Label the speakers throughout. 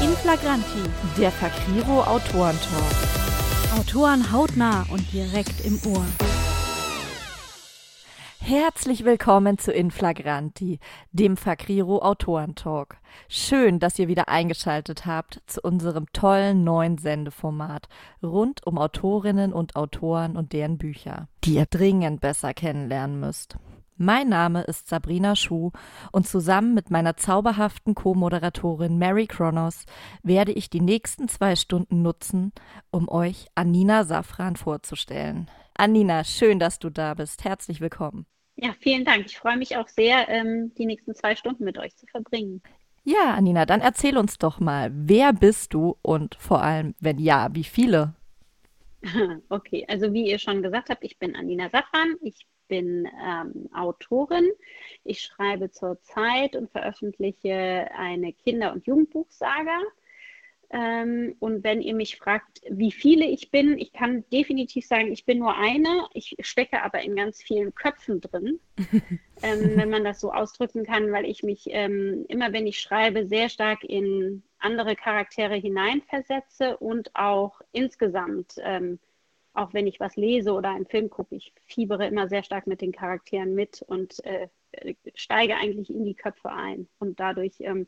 Speaker 1: In Flagranti, der Fakriro Autorentalk. Autoren hautnah und direkt im Ohr. Herzlich willkommen zu Inflagranti, dem Fakriro Autorentalk. Schön, dass ihr wieder eingeschaltet habt zu unserem tollen neuen Sendeformat rund um Autorinnen und Autoren und deren Bücher, die ihr dringend besser kennenlernen müsst. Mein Name ist Sabrina Schuh und zusammen mit meiner zauberhaften Co-Moderatorin Mary Kronos werde ich die nächsten zwei Stunden nutzen, um euch Anina Safran vorzustellen. Anina, schön, dass du da bist. Herzlich willkommen.
Speaker 2: Ja, vielen Dank. Ich freue mich auch sehr, ähm, die nächsten zwei Stunden mit euch zu verbringen.
Speaker 1: Ja, Anina, dann erzähl uns doch mal, wer bist du und vor allem, wenn ja, wie viele?
Speaker 2: Okay, also wie ihr schon gesagt habt, ich bin Anina Safran. Ich bin ähm, Autorin. Ich schreibe zurzeit und veröffentliche eine Kinder- und Jugendbuchsaga. Ähm, und wenn ihr mich fragt, wie viele ich bin, ich kann definitiv sagen, ich bin nur eine. Ich stecke aber in ganz vielen Köpfen drin, ähm, wenn man das so ausdrücken kann, weil ich mich ähm, immer, wenn ich schreibe, sehr stark in andere Charaktere hineinversetze und auch insgesamt, ähm, auch wenn ich was lese oder einen Film gucke, ich fiebere immer sehr stark mit den Charakteren mit und äh, steige eigentlich in die Köpfe ein. Und dadurch ähm,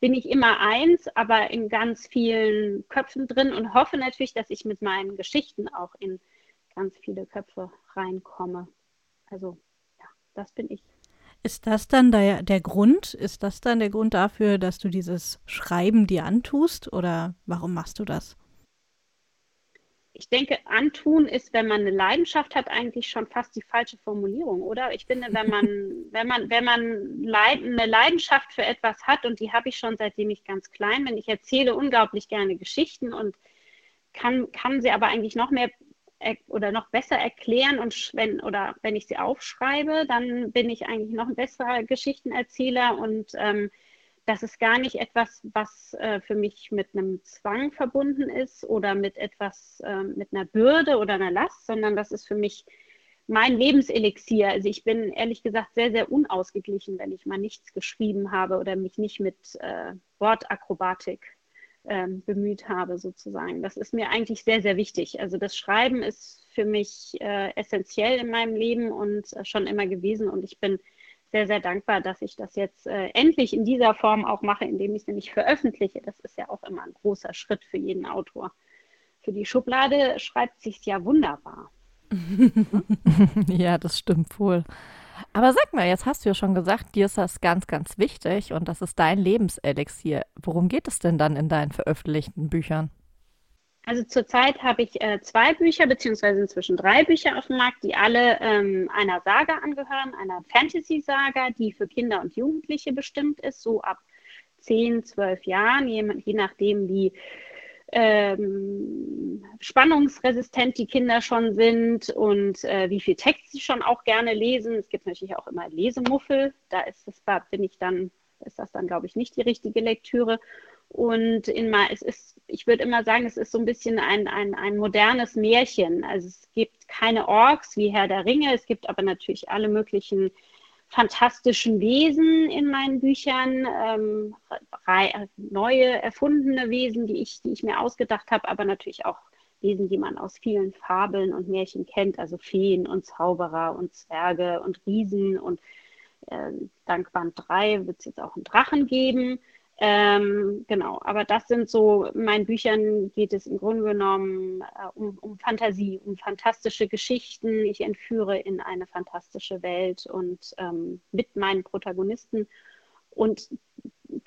Speaker 2: bin ich immer eins, aber in ganz vielen Köpfen drin und hoffe natürlich, dass ich mit meinen Geschichten auch in ganz viele Köpfe reinkomme. Also ja, das bin ich.
Speaker 3: Ist das dann der, der Grund? Ist das dann der Grund dafür, dass du dieses Schreiben dir antust oder warum machst du das?
Speaker 2: Ich denke, antun ist, wenn man eine Leidenschaft hat, eigentlich schon fast die falsche Formulierung, oder? Ich finde, wenn man, wenn man, wenn man Leid, eine Leidenschaft für etwas hat, und die habe ich schon seitdem ich ganz klein bin, ich erzähle unglaublich gerne Geschichten und kann, kann sie aber eigentlich noch mehr oder noch besser erklären und wenn oder wenn ich sie aufschreibe, dann bin ich eigentlich noch ein besserer Geschichtenerzähler und ähm, das ist gar nicht etwas, was äh, für mich mit einem Zwang verbunden ist oder mit etwas, äh, mit einer Bürde oder einer Last, sondern das ist für mich mein Lebenselixier. Also ich bin ehrlich gesagt sehr, sehr unausgeglichen, wenn ich mal nichts geschrieben habe oder mich nicht mit äh, Wortakrobatik ähm, bemüht habe, sozusagen. Das ist mir eigentlich sehr, sehr wichtig. Also das Schreiben ist für mich äh, essentiell in meinem Leben und äh, schon immer gewesen und ich bin sehr, sehr dankbar, dass ich das jetzt äh, endlich in dieser Form auch mache, indem ich sie nicht veröffentliche. Das ist ja auch immer ein großer Schritt für jeden Autor. Für die Schublade schreibt sich ja wunderbar.
Speaker 1: ja, das stimmt wohl. Aber sag mal, jetzt hast du ja schon gesagt, dir ist das ganz, ganz wichtig und das ist dein Lebenselixier. Worum geht es denn dann in deinen veröffentlichten Büchern?
Speaker 2: Also zurzeit habe ich äh, zwei Bücher, beziehungsweise inzwischen drei Bücher auf dem Markt, die alle ähm, einer Saga angehören, einer Fantasy-Saga, die für Kinder und Jugendliche bestimmt ist, so ab 10, 12 Jahren, je, je nachdem, wie ähm, spannungsresistent die Kinder schon sind und äh, wie viel Text sie schon auch gerne lesen. Es gibt natürlich auch immer Lesemuffel, da ist das, bin ich dann, ist das dann, glaube ich, nicht die richtige Lektüre. Und in es ist, ich würde immer sagen, es ist so ein bisschen ein, ein, ein modernes Märchen. Also es gibt keine Orks wie Herr der Ringe, es gibt aber natürlich alle möglichen fantastischen Wesen in meinen Büchern, ähm, neue erfundene Wesen, die ich, die ich mir ausgedacht habe, aber natürlich auch Wesen, die man aus vielen Fabeln und Märchen kennt, also Feen und Zauberer und Zwerge und Riesen und äh, dank Band 3 wird es jetzt auch einen Drachen geben. Ähm, genau, aber das sind so, in meinen Büchern geht es im Grunde genommen äh, um, um, Fantasie, um fantastische Geschichten. Ich entführe in eine fantastische Welt und ähm, mit meinen Protagonisten. Und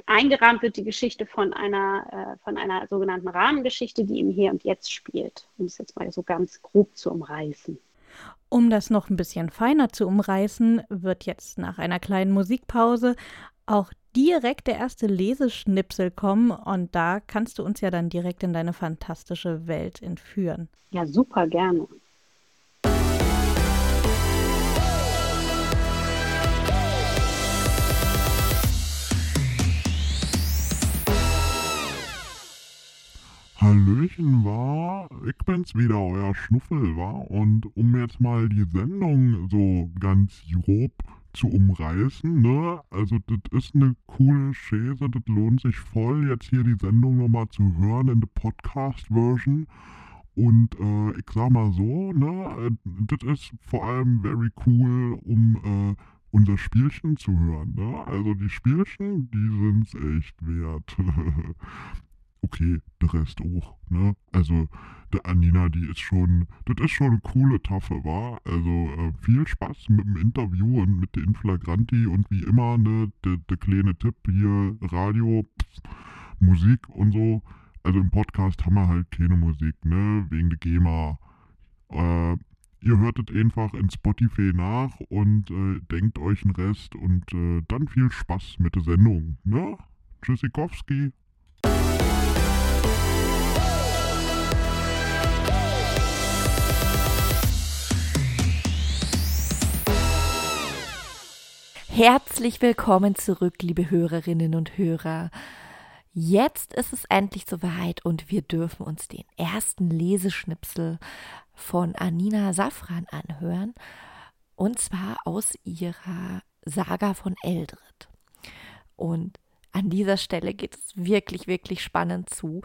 Speaker 2: eingerahmt wird die Geschichte von einer, äh, von einer sogenannten Rahmengeschichte, die im Hier und Jetzt spielt, um es jetzt mal so ganz grob zu umreißen.
Speaker 3: Um das noch ein bisschen feiner zu umreißen, wird jetzt nach einer kleinen Musikpause auch direkt der erste Leseschnipsel kommen und da kannst du uns ja dann direkt in deine fantastische Welt entführen.
Speaker 2: Ja, super gerne.
Speaker 4: Hallöchen war, ich bin's wieder, euer Schnuffel war und um jetzt mal die Sendung so ganz grob zu umreißen, ne? Also das ist eine coole Schäse, das lohnt sich voll, jetzt hier die Sendung nochmal zu hören in der Podcast-Version. Und äh, ich sag mal so, ne, äh, das ist vor allem very cool, um äh, unser Spielchen zu hören, ne? Also die Spielchen, die sind's echt wert. okay, der Rest auch, ne? Also der Anina, die ist schon, das ist schon eine coole Taffe, war. Also äh, viel Spaß mit dem Interview und mit der Inflagranti und wie immer, ne, der, der kleine Tipp hier, Radio, pff, Musik und so. Also im Podcast haben wir halt keine Musik, ne, wegen der GEMA. Äh, ihr hört es einfach in Spotify nach und äh, denkt euch den Rest und äh, dann viel Spaß mit der Sendung, ne? Tschüssikowski.
Speaker 1: Herzlich willkommen zurück, liebe Hörerinnen und Hörer. Jetzt ist es endlich soweit und wir dürfen uns den ersten Leseschnipsel von Anina Safran anhören. Und zwar aus ihrer Saga von Eldred. Und an dieser Stelle geht es wirklich, wirklich spannend zu,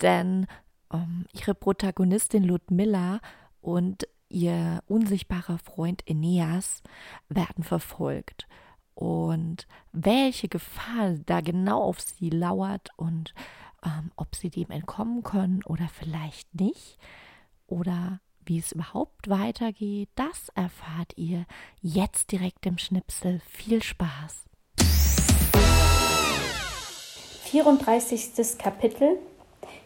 Speaker 1: denn ähm, ihre Protagonistin Ludmilla und ihr unsichtbarer Freund Aeneas werden verfolgt und welche Gefahr da genau auf sie lauert und ähm, ob sie dem entkommen können oder vielleicht nicht oder wie es überhaupt weitergeht, das erfahrt ihr jetzt direkt im Schnipsel. Viel Spaß!
Speaker 5: 34. Kapitel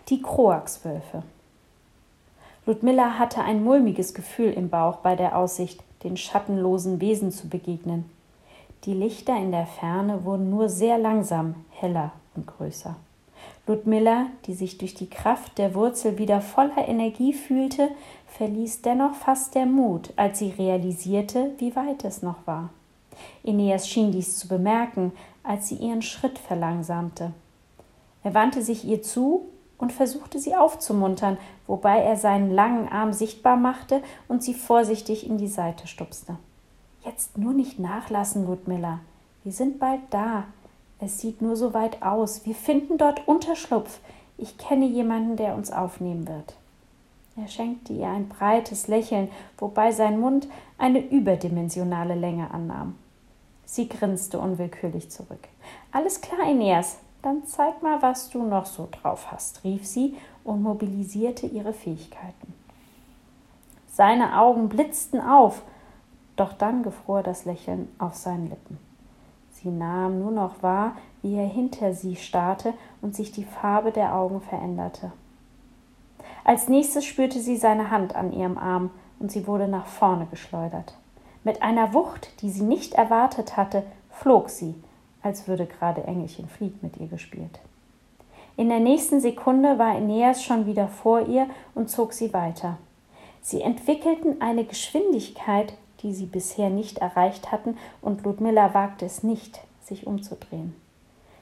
Speaker 5: Die Kroaxwölfe Ludmilla hatte ein mulmiges Gefühl im Bauch bei der Aussicht, den schattenlosen Wesen zu begegnen. Die Lichter in der Ferne wurden nur sehr langsam heller und größer. Ludmilla, die sich durch die Kraft der Wurzel wieder voller Energie fühlte, verließ dennoch fast der Mut, als sie realisierte, wie weit es noch war. Aeneas schien dies zu bemerken, als sie ihren Schritt verlangsamte. Er wandte sich ihr zu und versuchte sie aufzumuntern, wobei er seinen langen Arm sichtbar machte und sie vorsichtig in die Seite stupste. Jetzt nur nicht nachlassen, Ludmilla. Wir sind bald da. Es sieht nur so weit aus. Wir finden dort Unterschlupf. Ich kenne jemanden, der uns aufnehmen wird. Er schenkte ihr ein breites Lächeln, wobei sein Mund eine überdimensionale Länge annahm. Sie grinste unwillkürlich zurück. Alles klar, Aeneas, dann zeig mal, was du noch so drauf hast, rief sie und mobilisierte ihre Fähigkeiten. Seine Augen blitzten auf, doch dann gefror das Lächeln auf seinen Lippen. Sie nahm nur noch wahr, wie er hinter sie starrte und sich die Farbe der Augen veränderte. Als nächstes spürte sie seine Hand an ihrem Arm und sie wurde nach vorne geschleudert. Mit einer Wucht, die sie nicht erwartet hatte, flog sie, als würde gerade Engelchen Flieg mit ihr gespielt. In der nächsten Sekunde war Aeneas schon wieder vor ihr und zog sie weiter. Sie entwickelten eine Geschwindigkeit, die sie bisher nicht erreicht hatten, und Ludmilla wagte es nicht, sich umzudrehen.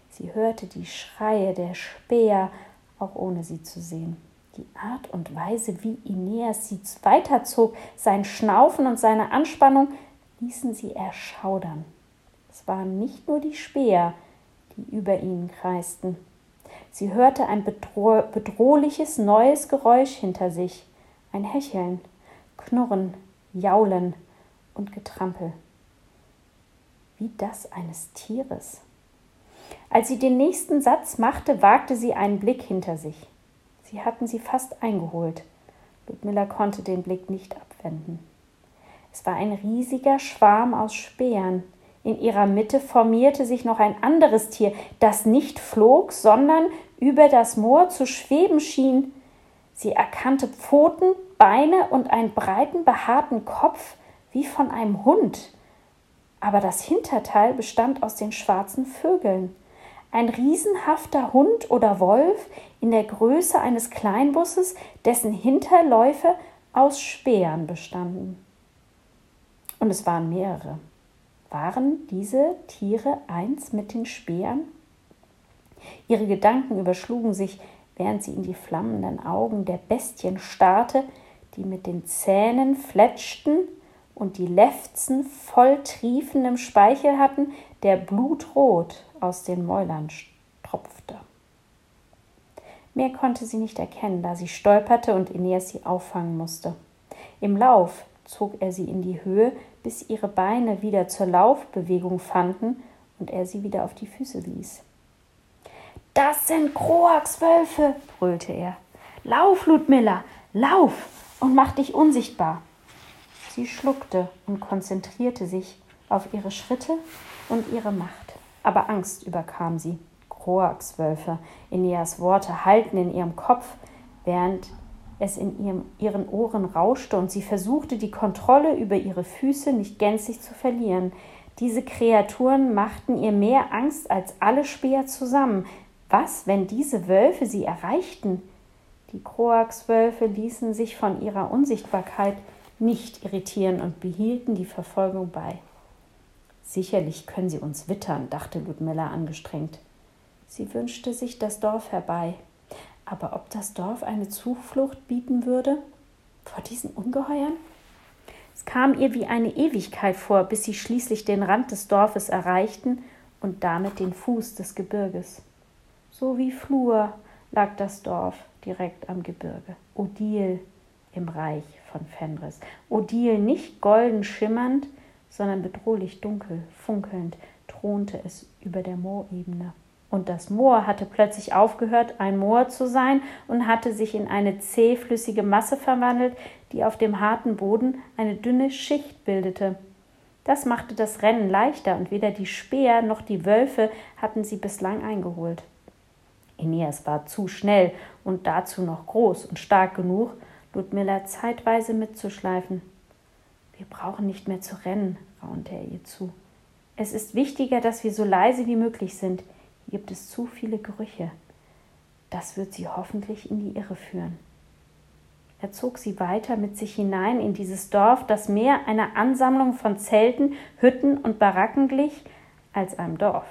Speaker 5: Sie hörte die Schreie der Späher, auch ohne sie zu sehen. Die Art und Weise, wie Aeneas sie weiterzog, sein Schnaufen und seine Anspannung, ließen sie erschaudern. Es waren nicht nur die Späher, die über ihnen kreisten. Sie hörte ein bedroh bedrohliches neues Geräusch hinter sich, ein Hecheln, Knurren, Jaulen, und Getrampel, wie das eines Tieres. Als sie den nächsten Satz machte, wagte sie einen Blick hinter sich. Sie hatten sie fast eingeholt. Ludmilla konnte den Blick nicht abwenden. Es war ein riesiger Schwarm aus Speeren. In ihrer Mitte formierte sich noch ein anderes Tier, das nicht flog, sondern über das Moor zu schweben schien. Sie erkannte Pfoten, Beine und einen breiten, behaarten Kopf, wie von einem Hund. Aber das Hinterteil bestand aus den schwarzen Vögeln. Ein riesenhafter Hund oder Wolf in der Größe eines Kleinbusses, dessen Hinterläufe aus Speeren bestanden. Und es waren mehrere. Waren diese Tiere eins mit den Speeren? Ihre Gedanken überschlugen sich, während sie in die flammenden Augen der Bestien starrte, die mit den Zähnen fletschten und die Lefzen voll triefendem Speichel hatten, der blutrot aus den Mäulern tropfte. Mehr konnte sie nicht erkennen, da sie stolperte und Aeneas sie auffangen musste. Im Lauf zog er sie in die Höhe, bis ihre Beine wieder zur Laufbewegung fanden und er sie wieder auf die Füße ließ. Das sind Kroakswölfe, brüllte er. Lauf, Ludmilla, lauf und mach dich unsichtbar. Sie schluckte und konzentrierte sich auf ihre Schritte und ihre Macht. Aber Angst überkam sie. Kroakswölfe, Eneas Worte hallten in ihrem Kopf, während es in ihrem, ihren Ohren rauschte und sie versuchte, die Kontrolle über ihre Füße nicht gänzlich zu verlieren. Diese Kreaturen machten ihr mehr Angst als alle Speer zusammen. Was, wenn diese Wölfe sie erreichten? Die Kroakswölfe ließen sich von ihrer Unsichtbarkeit nicht irritieren und behielten die Verfolgung bei. Sicherlich können sie uns wittern, dachte Ludmilla angestrengt. Sie wünschte sich das Dorf herbei. Aber ob das Dorf eine Zuflucht bieten würde vor diesen Ungeheuern? Es kam ihr wie eine Ewigkeit vor, bis sie schließlich den Rand des Dorfes erreichten und damit den Fuß des Gebirges. So wie Flur lag das Dorf direkt am Gebirge. Odil im Reich von Fenris. Odil nicht golden schimmernd, sondern bedrohlich dunkel, funkelnd, thronte es über der Moorebene. Und das Moor hatte plötzlich aufgehört, ein Moor zu sein und hatte sich in eine zähflüssige Masse verwandelt, die auf dem harten Boden eine dünne Schicht bildete. Das machte das Rennen leichter, und weder die Speer noch die Wölfe hatten sie bislang eingeholt. Aeneas war zu schnell und dazu noch groß und stark genug, Ludmilla zeitweise mitzuschleifen. Wir brauchen nicht mehr zu rennen, raunte er ihr zu. Es ist wichtiger, dass wir so leise wie möglich sind gibt es zu viele Gerüche. Das wird sie hoffentlich in die Irre führen. Er zog sie weiter mit sich hinein in dieses Dorf, das mehr einer Ansammlung von Zelten, Hütten und Baracken glich als einem Dorf.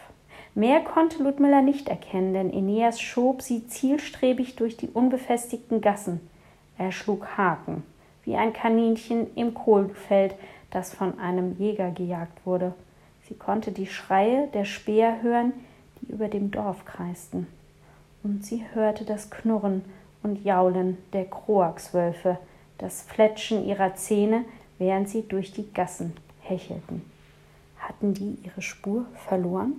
Speaker 5: Mehr konnte Ludmilla nicht erkennen, denn Aeneas schob sie zielstrebig durch die unbefestigten Gassen. Er schlug Haken, wie ein Kaninchen im Kohlfeld, das von einem Jäger gejagt wurde. Sie konnte die Schreie der Speer hören, die über dem Dorf kreisten, und sie hörte das Knurren und Jaulen der Kroakswölfe, das Fletschen ihrer Zähne, während sie durch die Gassen hechelten. Hatten die ihre Spur verloren?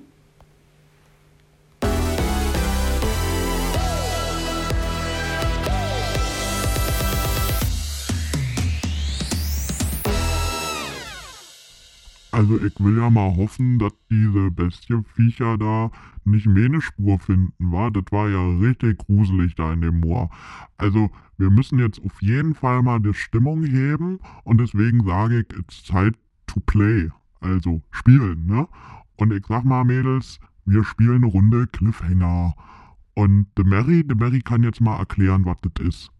Speaker 4: Also ich will ja mal hoffen, dass diese Bestienviecher da nicht mehr eine Spur finden, war. Das war ja richtig gruselig da in dem Moor. Also wir müssen jetzt auf jeden Fall mal die Stimmung heben und deswegen sage ich, it's time to play. Also spielen, ne? Und ich sag mal, Mädels, wir spielen eine Runde Cliffhanger. Und de Mary, de Mary kann jetzt mal erklären, was das ist.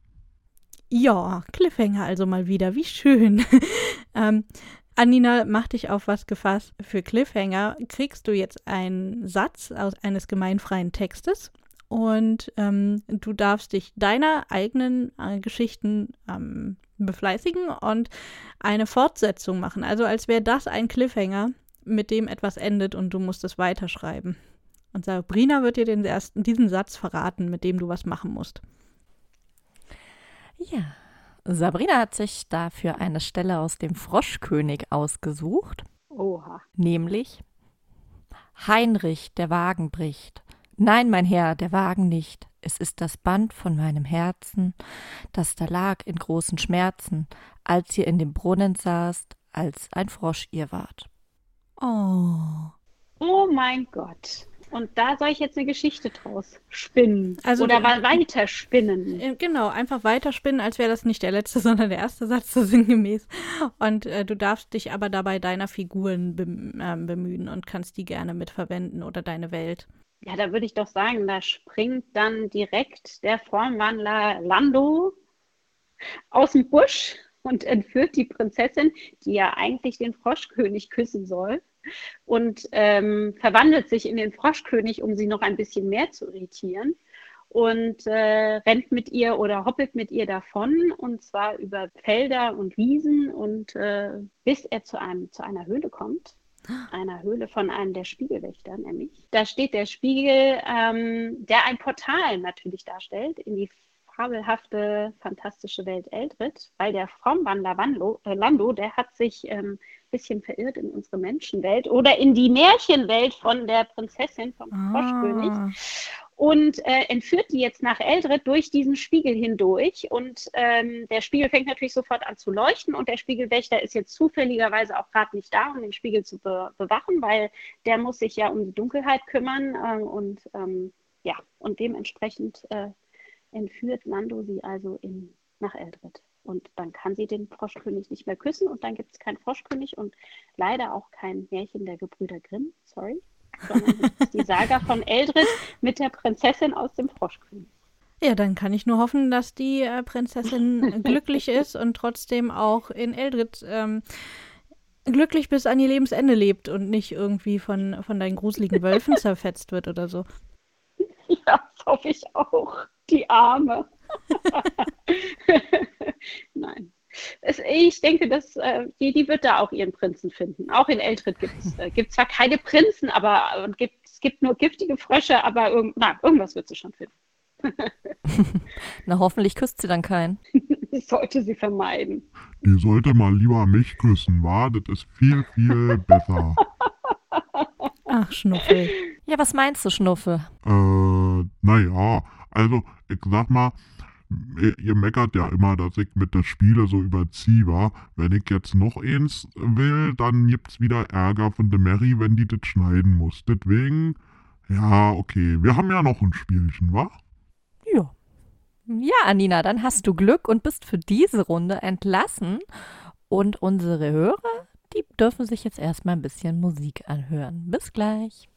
Speaker 3: Ja, Cliffhanger also mal wieder, wie schön. ähm, Anina, mach dich auf was gefasst. Für Cliffhanger kriegst du jetzt einen Satz aus eines gemeinfreien Textes und ähm, du darfst dich deiner eigenen äh, Geschichten ähm, befleißigen und eine Fortsetzung machen. Also als wäre das ein Cliffhanger, mit dem etwas endet und du musst es weiterschreiben. Und Sabrina wird dir den ersten, diesen Satz verraten, mit dem du was machen musst.
Speaker 1: Ja, Sabrina hat sich dafür eine Stelle aus dem Froschkönig ausgesucht.
Speaker 2: Oha.
Speaker 1: Nämlich Heinrich, der Wagen bricht. Nein, mein Herr, der Wagen nicht. Es ist das Band von meinem Herzen, das da lag in großen Schmerzen, als ihr in dem Brunnen saßt, als ein Frosch ihr wart.
Speaker 3: Oh.
Speaker 2: Oh mein Gott. Und da soll ich jetzt eine Geschichte draus spinnen.
Speaker 3: Also,
Speaker 2: Oder äh, weiter spinnen.
Speaker 3: Äh, genau, einfach weiterspinnen, als wäre das nicht der letzte, sondern der erste Satz, so sinngemäß. Und äh, du darfst dich aber dabei deiner Figuren bem äh, bemühen und kannst die gerne mitverwenden oder deine Welt.
Speaker 2: Ja, da würde ich doch sagen, da springt dann direkt der Formwandler Lando aus dem Busch und entführt die Prinzessin, die ja eigentlich den Froschkönig küssen soll und ähm, verwandelt sich in den Froschkönig, um sie noch ein bisschen mehr zu irritieren. und äh, rennt mit ihr oder hoppelt mit ihr davon und zwar über Felder und Wiesen und äh, bis er zu einem zu einer Höhle kommt einer Höhle von einem der Spiegelwächter, nämlich. Da steht der Spiegel, ähm, der ein Portal natürlich darstellt in die fabelhafte, fantastische Welt Eldrit, weil der Formwandler Wanlo, äh, Lando, der hat sich ähm, bisschen verirrt in unsere Menschenwelt oder in die Märchenwelt von der Prinzessin vom ah. Froschkönig und äh, entführt die jetzt nach Eldred durch diesen Spiegel hindurch. Und ähm, der Spiegel fängt natürlich sofort an zu leuchten und der Spiegelwächter ist jetzt zufälligerweise auch gerade nicht da, um den Spiegel zu be bewachen, weil der muss sich ja um die Dunkelheit kümmern äh, und ähm, ja, und dementsprechend äh, entführt Lando sie also in, nach Eldred. Und dann kann sie den Froschkönig nicht mehr küssen und dann gibt es keinen Froschkönig und leider auch kein Märchen der Gebrüder Grimm, sorry, sondern die Saga von Eldred mit der Prinzessin aus dem Froschkönig.
Speaker 3: Ja, dann kann ich nur hoffen, dass die äh, Prinzessin glücklich ist und trotzdem auch in Eldred ähm, glücklich bis an ihr Lebensende lebt und nicht irgendwie von, von deinen gruseligen Wölfen zerfetzt wird oder so.
Speaker 2: Ja, das hoffe ich auch die Arme. Nein. Es, ich denke, dass äh, die, die wird da auch ihren Prinzen finden. Auch in Eltrit gibt es äh, zwar keine Prinzen, aber äh, gibt, es gibt nur giftige Frösche, aber irg na, irgendwas wird sie schon finden.
Speaker 1: na, hoffentlich küsst sie dann keinen.
Speaker 2: das sollte sie vermeiden.
Speaker 4: Die sollte mal lieber mich küssen, wa? Das ist viel, viel besser.
Speaker 3: Ach, Schnuffel.
Speaker 1: Ja, was meinst du, Schnuffe?
Speaker 4: Äh, naja, also, ich sag mal, ihr, meckert ja immer, dass ich mit der Spiele so überziehe, war. Wenn ich jetzt noch eins will, dann gibt's wieder Ärger von der Mary, wenn die das schneiden muss. Deswegen, ja, okay, wir haben ja noch ein Spielchen, wa?
Speaker 1: Ja. Ja, Anina, dann hast du Glück und bist für diese Runde entlassen. Und unsere Hörer, die dürfen sich jetzt erstmal ein bisschen Musik anhören. Bis gleich.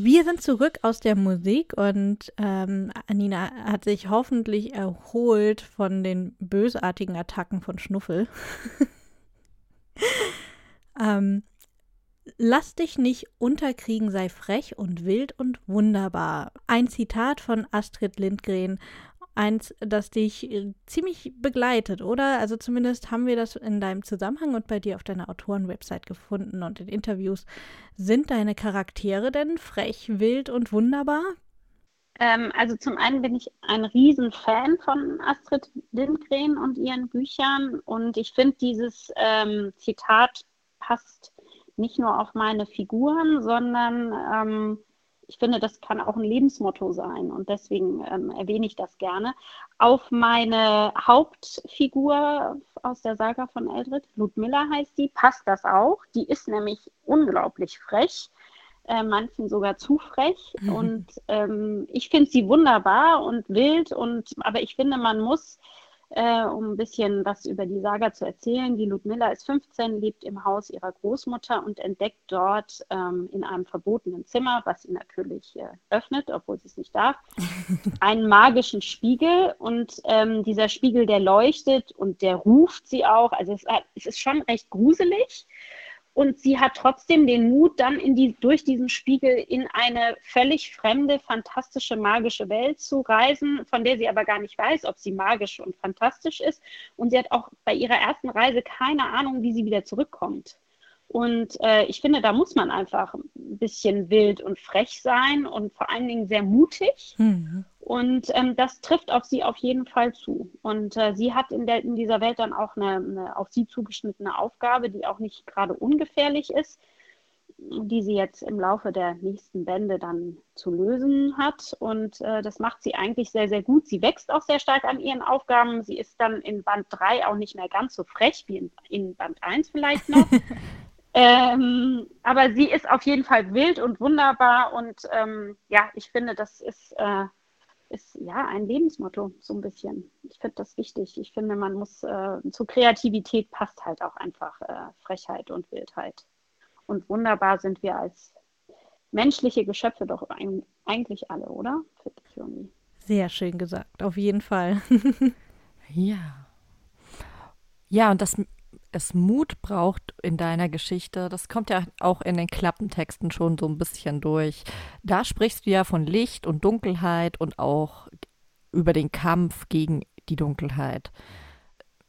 Speaker 3: Wir sind zurück aus der Musik und ähm, Anina hat sich hoffentlich erholt von den bösartigen Attacken von Schnuffel. ähm, Lass dich nicht unterkriegen, sei frech und wild und wunderbar. Ein Zitat von Astrid Lindgren eins, das dich äh, ziemlich begleitet, oder? Also zumindest haben wir das in deinem Zusammenhang und bei dir auf deiner Autorenwebsite gefunden und in Interviews. Sind deine Charaktere denn frech, wild und wunderbar?
Speaker 2: Ähm, also zum einen bin ich ein Riesenfan von Astrid Lindgren und ihren Büchern und ich finde dieses ähm, Zitat passt nicht nur auf meine Figuren, sondern ähm, ich finde, das kann auch ein Lebensmotto sein und deswegen ähm, erwähne ich das gerne. Auf meine Hauptfigur aus der Saga von Eldred, Ludmilla heißt die, passt das auch. Die ist nämlich unglaublich frech, äh, manchen sogar zu frech mhm. und ähm, ich finde sie wunderbar und wild und aber ich finde, man muss äh, um ein bisschen was über die Saga zu erzählen. Die Ludmilla ist 15, lebt im Haus ihrer Großmutter und entdeckt dort ähm, in einem verbotenen Zimmer, was sie natürlich äh, öffnet, obwohl sie es nicht darf, einen magischen Spiegel. Und ähm, dieser Spiegel, der leuchtet und der ruft sie auch. Also es, es ist schon recht gruselig. Und sie hat trotzdem den Mut, dann in die, durch diesen Spiegel in eine völlig fremde, fantastische, magische Welt zu reisen, von der sie aber gar nicht weiß, ob sie magisch und fantastisch ist. Und sie hat auch bei ihrer ersten Reise keine Ahnung, wie sie wieder zurückkommt. Und äh, ich finde, da muss man einfach ein bisschen wild und frech sein und vor allen Dingen sehr mutig. Mhm. Und ähm, das trifft auf sie auf jeden Fall zu. Und äh, sie hat in, der, in dieser Welt dann auch eine, eine auf sie zugeschnittene Aufgabe, die auch nicht gerade ungefährlich ist, die sie jetzt im Laufe der nächsten Bände dann zu lösen hat. Und äh, das macht sie eigentlich sehr, sehr gut. Sie wächst auch sehr stark an ihren Aufgaben. Sie ist dann in Band 3 auch nicht mehr ganz so frech wie in, in Band 1 vielleicht noch. ähm, aber sie ist auf jeden Fall wild und wunderbar. Und ähm, ja, ich finde, das ist. Äh, ist ja ein Lebensmotto, so ein bisschen. Ich finde das wichtig. Ich finde, man muss äh, zur Kreativität passt halt auch einfach äh, Frechheit und Wildheit. Und wunderbar sind wir als menschliche Geschöpfe doch ein, eigentlich alle, oder?
Speaker 3: Sehr schön gesagt, auf jeden Fall.
Speaker 1: ja. Ja, und das es Mut braucht in deiner Geschichte, das kommt ja auch in den Klappentexten schon so ein bisschen durch. Da sprichst du ja von Licht und Dunkelheit und auch über den Kampf gegen die Dunkelheit.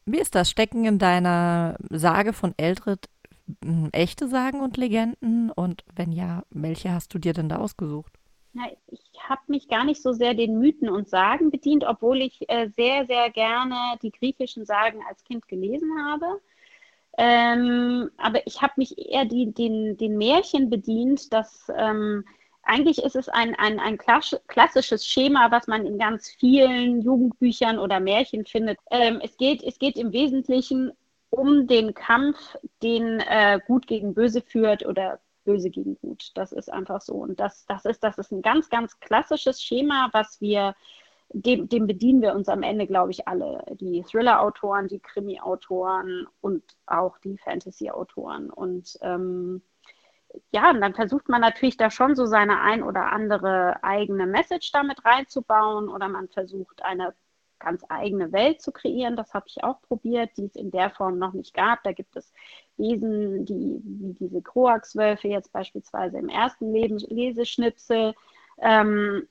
Speaker 1: Wie ist das? Stecken in deiner Sage von Eldred hm, echte Sagen und Legenden? Und wenn ja, welche hast du dir denn da ausgesucht?
Speaker 2: Na, ich habe mich gar nicht so sehr den Mythen und Sagen bedient, obwohl ich äh, sehr, sehr gerne die griechischen Sagen als Kind gelesen habe. Ähm, aber ich habe mich eher die, den, den Märchen bedient, dass ähm, eigentlich ist es ein, ein, ein klassisches Schema, was man in ganz vielen Jugendbüchern oder Märchen findet. Ähm, es, geht, es geht im Wesentlichen um den Kampf, den äh, Gut gegen Böse führt oder Böse gegen Gut. Das ist einfach so. Und das, das, ist, das ist ein ganz, ganz klassisches Schema, was wir dem, dem bedienen wir uns am Ende, glaube ich, alle. Die Thriller-Autoren, die Krimi-Autoren und auch die Fantasy-Autoren. Und ähm, ja, und dann versucht man natürlich da schon so seine ein oder andere eigene Message damit reinzubauen oder man versucht eine ganz eigene Welt zu kreieren. Das habe ich auch probiert, die es in der Form noch nicht gab. Da gibt es Wesen, die wie diese Kroax-Wölfe jetzt beispielsweise im ersten Leseschnipsel. Ähm,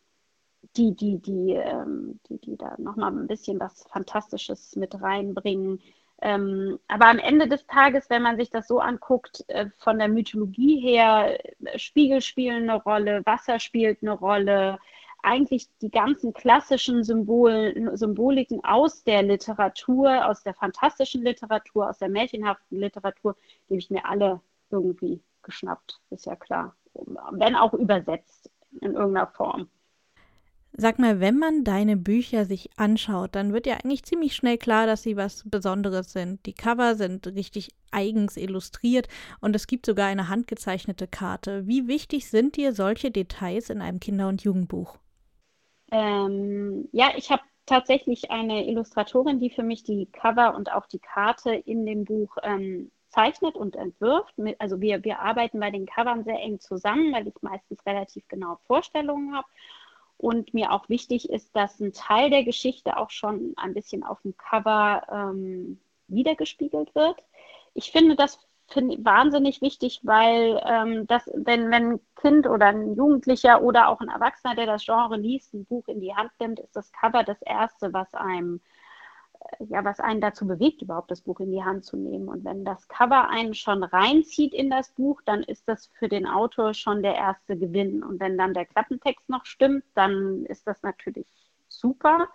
Speaker 2: die, die, die, ähm, die, die da nochmal ein bisschen was Fantastisches mit reinbringen. Ähm, aber am Ende des Tages, wenn man sich das so anguckt, äh, von der Mythologie her, äh, Spiegel spielen eine Rolle, Wasser spielt eine Rolle, eigentlich die ganzen klassischen Symbol, Symboliken aus der Literatur, aus der fantastischen Literatur, aus der märchenhaften Literatur, die habe ich mir alle irgendwie geschnappt, ist ja klar. Wenn auch übersetzt in irgendeiner Form.
Speaker 3: Sag mal, wenn man deine Bücher sich anschaut, dann wird ja eigentlich ziemlich schnell klar, dass sie was Besonderes sind. Die Cover sind richtig eigens illustriert und es gibt sogar eine handgezeichnete Karte. Wie wichtig sind dir solche Details in einem Kinder- und Jugendbuch?
Speaker 2: Ähm, ja, ich habe tatsächlich eine Illustratorin, die für mich die Cover und auch die Karte in dem Buch ähm, zeichnet und entwirft. Also wir, wir arbeiten bei den Covern sehr eng zusammen, weil ich meistens relativ genaue Vorstellungen habe und mir auch wichtig ist, dass ein Teil der Geschichte auch schon ein bisschen auf dem Cover ähm, wiedergespiegelt wird. Ich finde das find, wahnsinnig wichtig, weil ähm, das, wenn, wenn ein Kind oder ein Jugendlicher oder auch ein Erwachsener, der das Genre liest, ein Buch in die Hand nimmt, ist das Cover das Erste, was einem ja, was einen dazu bewegt, überhaupt das Buch in die Hand zu nehmen. Und wenn das Cover einen schon reinzieht in das Buch, dann ist das für den Autor schon der erste Gewinn. Und wenn dann der Klappentext noch stimmt, dann ist das natürlich super.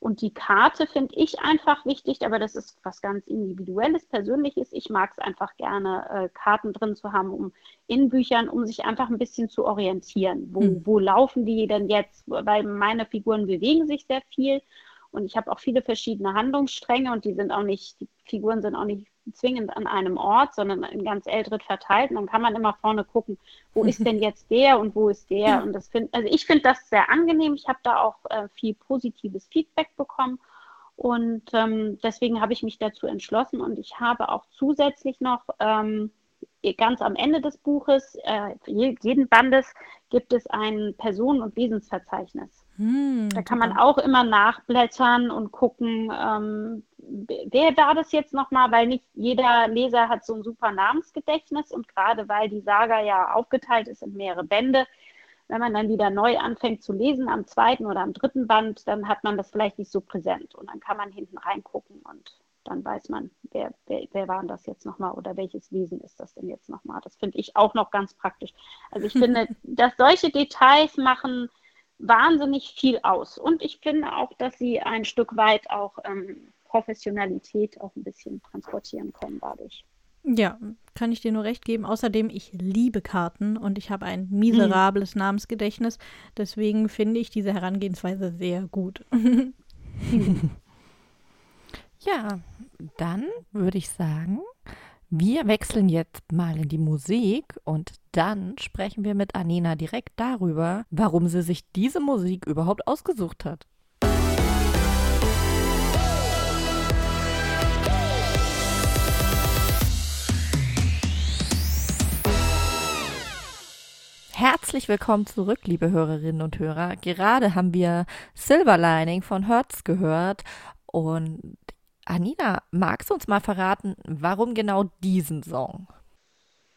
Speaker 2: Und die Karte finde ich einfach wichtig, aber das ist was ganz Individuelles, Persönliches. Ich mag es einfach gerne, äh, Karten drin zu haben, um in Büchern, um sich einfach ein bisschen zu orientieren. Wo, mhm. wo laufen die denn jetzt? Weil meine Figuren bewegen sich sehr viel und ich habe auch viele verschiedene Handlungsstränge und die sind auch nicht, die Figuren sind auch nicht zwingend an einem Ort, sondern in ganz Eldred verteilt. Und dann kann man immer vorne gucken, wo ist denn jetzt der und wo ist der. Und das finde, also ich finde das sehr angenehm. Ich habe da auch äh, viel positives Feedback bekommen. Und ähm, deswegen habe ich mich dazu entschlossen. Und ich habe auch zusätzlich noch ähm, ganz am Ende des Buches, äh, jeden Bandes, gibt es ein Personen- und Wesensverzeichnis. Hm, da kann man auch immer nachblättern und gucken, ähm, wer war das jetzt nochmal, weil nicht jeder Leser hat so ein super Namensgedächtnis und gerade weil die Saga ja aufgeteilt ist in mehrere Bände, wenn man dann wieder neu anfängt zu lesen am zweiten oder am dritten Band, dann hat man das vielleicht nicht so präsent und dann kann man hinten reingucken und dann weiß man, wer, wer, wer war das jetzt nochmal oder welches Wesen ist das denn jetzt nochmal. Das finde ich auch noch ganz praktisch. Also ich finde, dass solche Details machen wahnsinnig viel aus. Und ich finde auch, dass sie ein Stück weit auch ähm, Professionalität auch ein bisschen transportieren können dadurch.
Speaker 3: Ja, kann ich dir nur recht geben. Außerdem, ich liebe Karten und ich habe ein miserables hm. Namensgedächtnis. Deswegen finde ich diese Herangehensweise sehr gut.
Speaker 1: ja, dann würde ich sagen, wir wechseln jetzt mal in die Musik und dann sprechen wir mit Anina direkt darüber, warum sie sich diese Musik überhaupt ausgesucht hat. Herzlich willkommen zurück, liebe Hörerinnen und Hörer. Gerade haben wir Silver Lining von Hertz gehört und Anina, magst du uns mal verraten, warum genau diesen Song?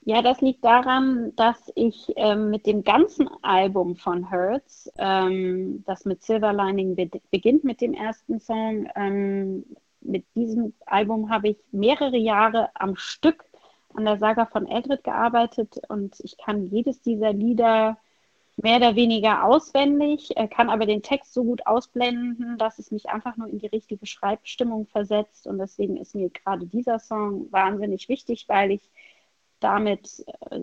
Speaker 2: Ja, das liegt daran, dass ich ähm, mit dem ganzen Album von Hertz, ähm, das mit Silver Lining be beginnt mit dem ersten Song, ähm, mit diesem Album habe ich mehrere Jahre am Stück an der Saga von Eldred gearbeitet und ich kann jedes dieser Lieder mehr oder weniger auswendig, kann aber den Text so gut ausblenden, dass es mich einfach nur in die richtige Schreibstimmung versetzt. Und deswegen ist mir gerade dieser Song wahnsinnig wichtig, weil ich damit äh,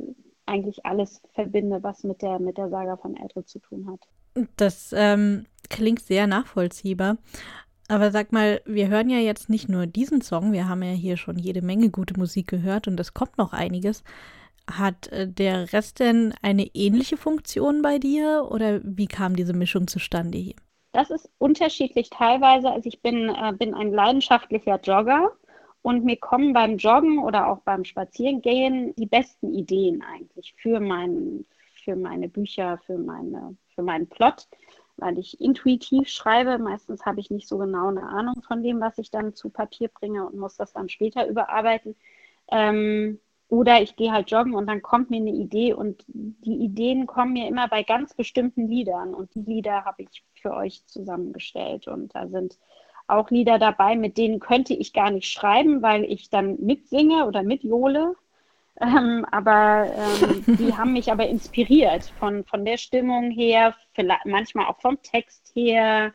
Speaker 2: eigentlich alles verbinde, was mit der, mit der Saga von Eldred zu tun hat.
Speaker 3: Das ähm, klingt sehr nachvollziehbar. Aber sag mal, wir hören ja jetzt nicht nur diesen Song, wir haben ja hier schon jede Menge gute Musik gehört und es kommt noch einiges. Hat äh, der Rest denn eine ähnliche Funktion bei dir oder wie kam diese Mischung zustande hier?
Speaker 2: Das ist unterschiedlich teilweise. Also ich bin, äh, bin ein leidenschaftlicher Jogger und mir kommen beim Joggen oder auch beim Spazierengehen die besten Ideen eigentlich für, mein, für meine Bücher, für, meine, für meinen Plot, weil ich intuitiv schreibe. Meistens habe ich nicht so genau eine Ahnung von dem, was ich dann zu Papier bringe und muss das dann später überarbeiten. Ähm, oder ich gehe halt joggen und dann kommt mir eine Idee und die Ideen kommen mir immer bei ganz bestimmten Liedern und die Lieder habe ich für euch zusammengestellt und da sind auch Lieder dabei, mit denen könnte ich gar nicht schreiben, weil ich dann mitsinge oder mitjole. Ähm, aber ähm, die haben mich aber inspiriert von, von der Stimmung her, manchmal auch vom Text her,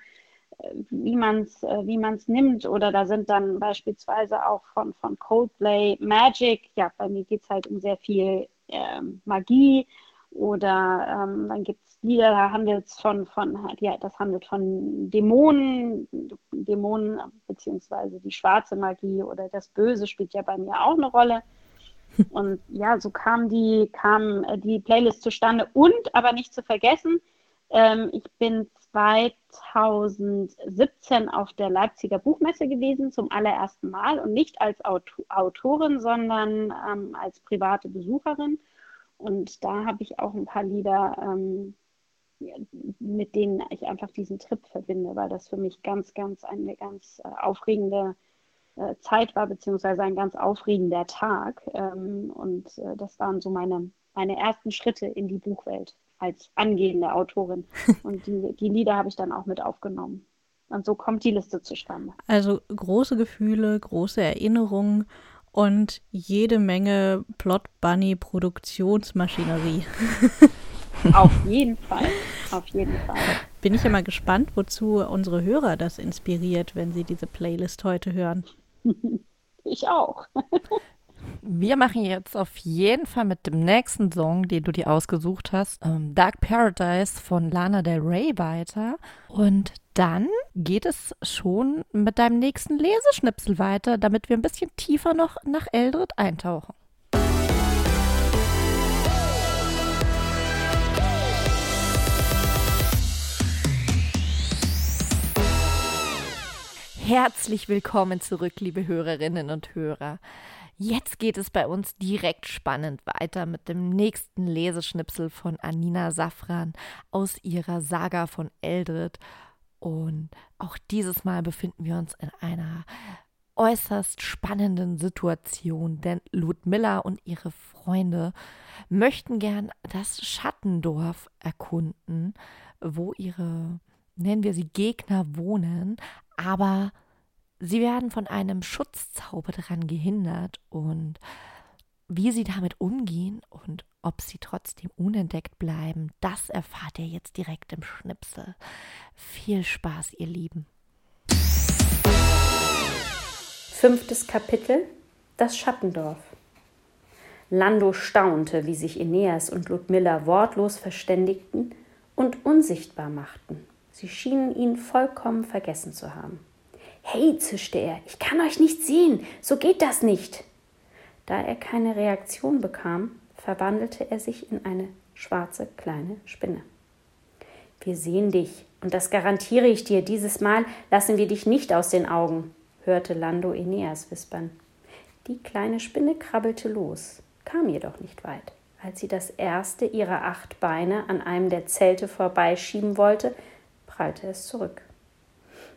Speaker 2: wie man es äh, wie man's nimmt. Oder da sind dann beispielsweise auch von, von Coldplay Magic. Ja, bei mir geht es halt um sehr viel ähm, Magie. Oder ähm, dann gibt es Lieder, da handelt es von, von, ja, das handelt von Dämonen, Dämonen beziehungsweise die schwarze Magie oder das Böse spielt ja bei mir auch eine Rolle. Und ja, so kam die, kam äh, die Playlist zustande. Und aber nicht zu vergessen, ähm, ich bin 2017 auf der Leipziger Buchmesse gewesen, zum allerersten Mal und nicht als Autorin, sondern ähm, als private Besucherin. Und da habe ich auch ein paar Lieder, ähm, mit denen ich einfach diesen Trip verbinde, weil das für mich ganz, ganz eine ganz äh, aufregende äh, Zeit war, beziehungsweise ein ganz aufregender Tag. Ähm, und äh, das waren so meine, meine ersten Schritte in die Buchwelt als angehende Autorin. Und die, die Lieder habe ich dann auch mit aufgenommen. Und so kommt die Liste zustande.
Speaker 3: Also große Gefühle, große Erinnerungen und jede Menge Plot Bunny Produktionsmaschinerie.
Speaker 2: Auf jeden Fall. Auf jeden Fall.
Speaker 3: Bin ich ja mal gespannt, wozu unsere Hörer das inspiriert, wenn sie diese Playlist heute hören.
Speaker 2: Ich auch.
Speaker 1: Wir machen jetzt auf jeden Fall mit dem nächsten Song, den du dir ausgesucht hast, ähm, Dark Paradise von Lana Del Rey weiter. Und dann geht es schon mit deinem nächsten Leseschnipsel weiter, damit wir ein bisschen tiefer noch nach Eldred eintauchen. Herzlich willkommen zurück, liebe Hörerinnen und Hörer. Jetzt geht es bei uns direkt spannend weiter mit dem nächsten Leseschnipsel von Anina Safran aus ihrer Saga von Eldred. Und auch dieses Mal befinden wir uns in einer äußerst spannenden Situation, denn Ludmilla und ihre Freunde möchten gern das Schattendorf erkunden, wo ihre, nennen wir sie Gegner, wohnen, aber Sie werden von einem Schutzzauber daran gehindert und wie sie damit umgehen und ob sie trotzdem unentdeckt bleiben, das erfahrt ihr jetzt direkt im Schnipsel. Viel Spaß, ihr Lieben.
Speaker 5: Fünftes Kapitel Das Schattendorf. Lando staunte, wie sich Aeneas und Ludmilla wortlos verständigten und unsichtbar machten. Sie schienen ihn vollkommen vergessen zu haben. Hey, zischte er, ich kann euch nicht sehen, so geht das nicht. Da er keine Reaktion bekam, verwandelte er sich in eine schwarze kleine Spinne. Wir sehen dich, und das garantiere ich dir, dieses Mal lassen wir dich nicht aus den Augen, hörte Lando Aeneas wispern. Die kleine Spinne krabbelte los, kam jedoch nicht weit. Als sie das erste ihrer acht Beine an einem der Zelte vorbeischieben wollte, prallte es zurück.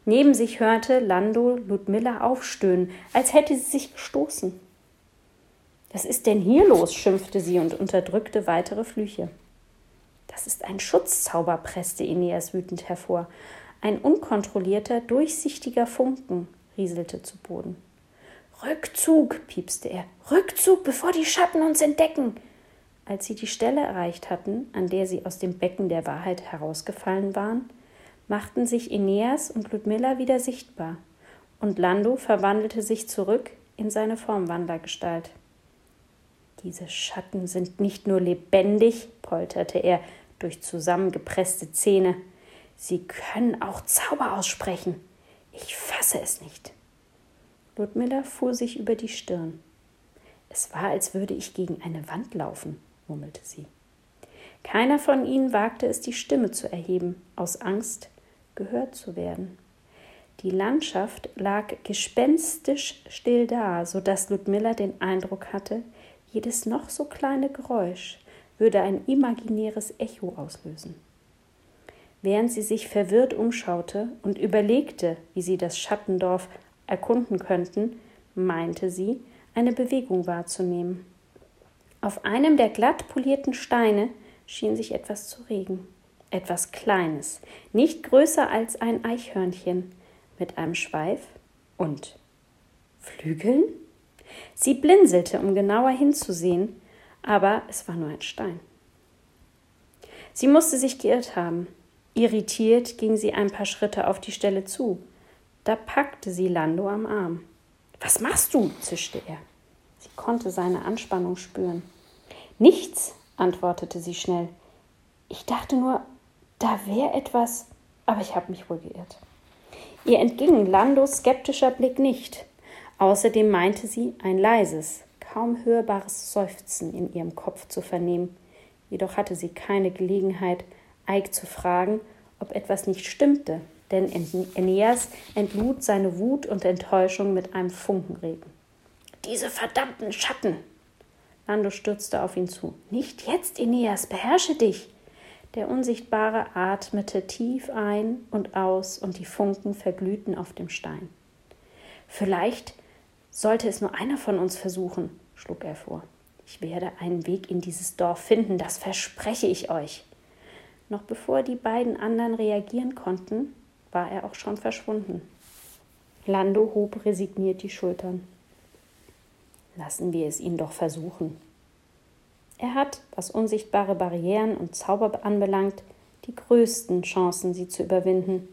Speaker 5: Neben sich hörte Lando Ludmilla aufstöhnen, als hätte sie sich gestoßen. Was ist denn hier los? schimpfte sie und unterdrückte weitere Flüche. Das ist ein Schutzzauber, presste Ineas wütend hervor. Ein unkontrollierter, durchsichtiger Funken rieselte zu Boden. Rückzug, piepste er. Rückzug, bevor die Schatten uns entdecken. Als sie die Stelle erreicht hatten, an der sie aus dem Becken der Wahrheit herausgefallen waren, machten sich Aeneas und Ludmilla wieder sichtbar, und Lando verwandelte sich zurück in seine Formwandlergestalt. Diese Schatten sind nicht nur lebendig, polterte er durch zusammengepresste Zähne, sie können auch Zauber aussprechen. Ich fasse es nicht. Ludmilla fuhr sich über die Stirn. Es war, als würde ich gegen eine Wand laufen, murmelte sie. Keiner von ihnen wagte es, die Stimme zu erheben, aus Angst, gehört zu werden. Die Landschaft lag gespenstisch still da, so dass Ludmilla den Eindruck hatte, jedes noch so kleine Geräusch würde ein imaginäres Echo auslösen. Während sie sich verwirrt umschaute und überlegte, wie sie das Schattendorf erkunden könnten, meinte sie, eine Bewegung wahrzunehmen. Auf einem der glatt polierten Steine schien sich etwas zu regen. Etwas Kleines, nicht größer als ein Eichhörnchen, mit einem Schweif und Flügeln? Sie blinzelte, um genauer hinzusehen, aber es war nur ein Stein. Sie musste sich geirrt haben. Irritiert ging sie ein paar Schritte auf die Stelle zu. Da packte sie Lando am Arm. Was machst du? zischte er. Sie konnte seine Anspannung spüren. Nichts, antwortete sie schnell. Ich dachte nur, da wäre etwas, aber ich habe mich wohl geirrt. Ihr entging Landos skeptischer Blick nicht. Außerdem meinte sie, ein leises, kaum hörbares Seufzen in ihrem Kopf zu vernehmen. Jedoch hatte sie keine Gelegenheit, Eik zu fragen, ob etwas nicht stimmte, denn Aeneas entlud seine Wut und Enttäuschung mit einem Funkenregen. Diese verdammten Schatten! Lando stürzte auf ihn zu. Nicht jetzt, Aeneas, beherrsche dich! Der Unsichtbare atmete tief ein und aus, und die Funken verglühten auf dem Stein. Vielleicht sollte es nur einer von uns versuchen, schlug er vor. Ich werde einen Weg in dieses Dorf finden, das verspreche ich euch. Noch bevor die beiden anderen reagieren konnten, war er auch schon verschwunden. Lando hob resigniert die Schultern. Lassen wir es ihn doch versuchen. Er hat, was unsichtbare Barrieren und Zauber anbelangt, die größten Chancen, sie zu überwinden.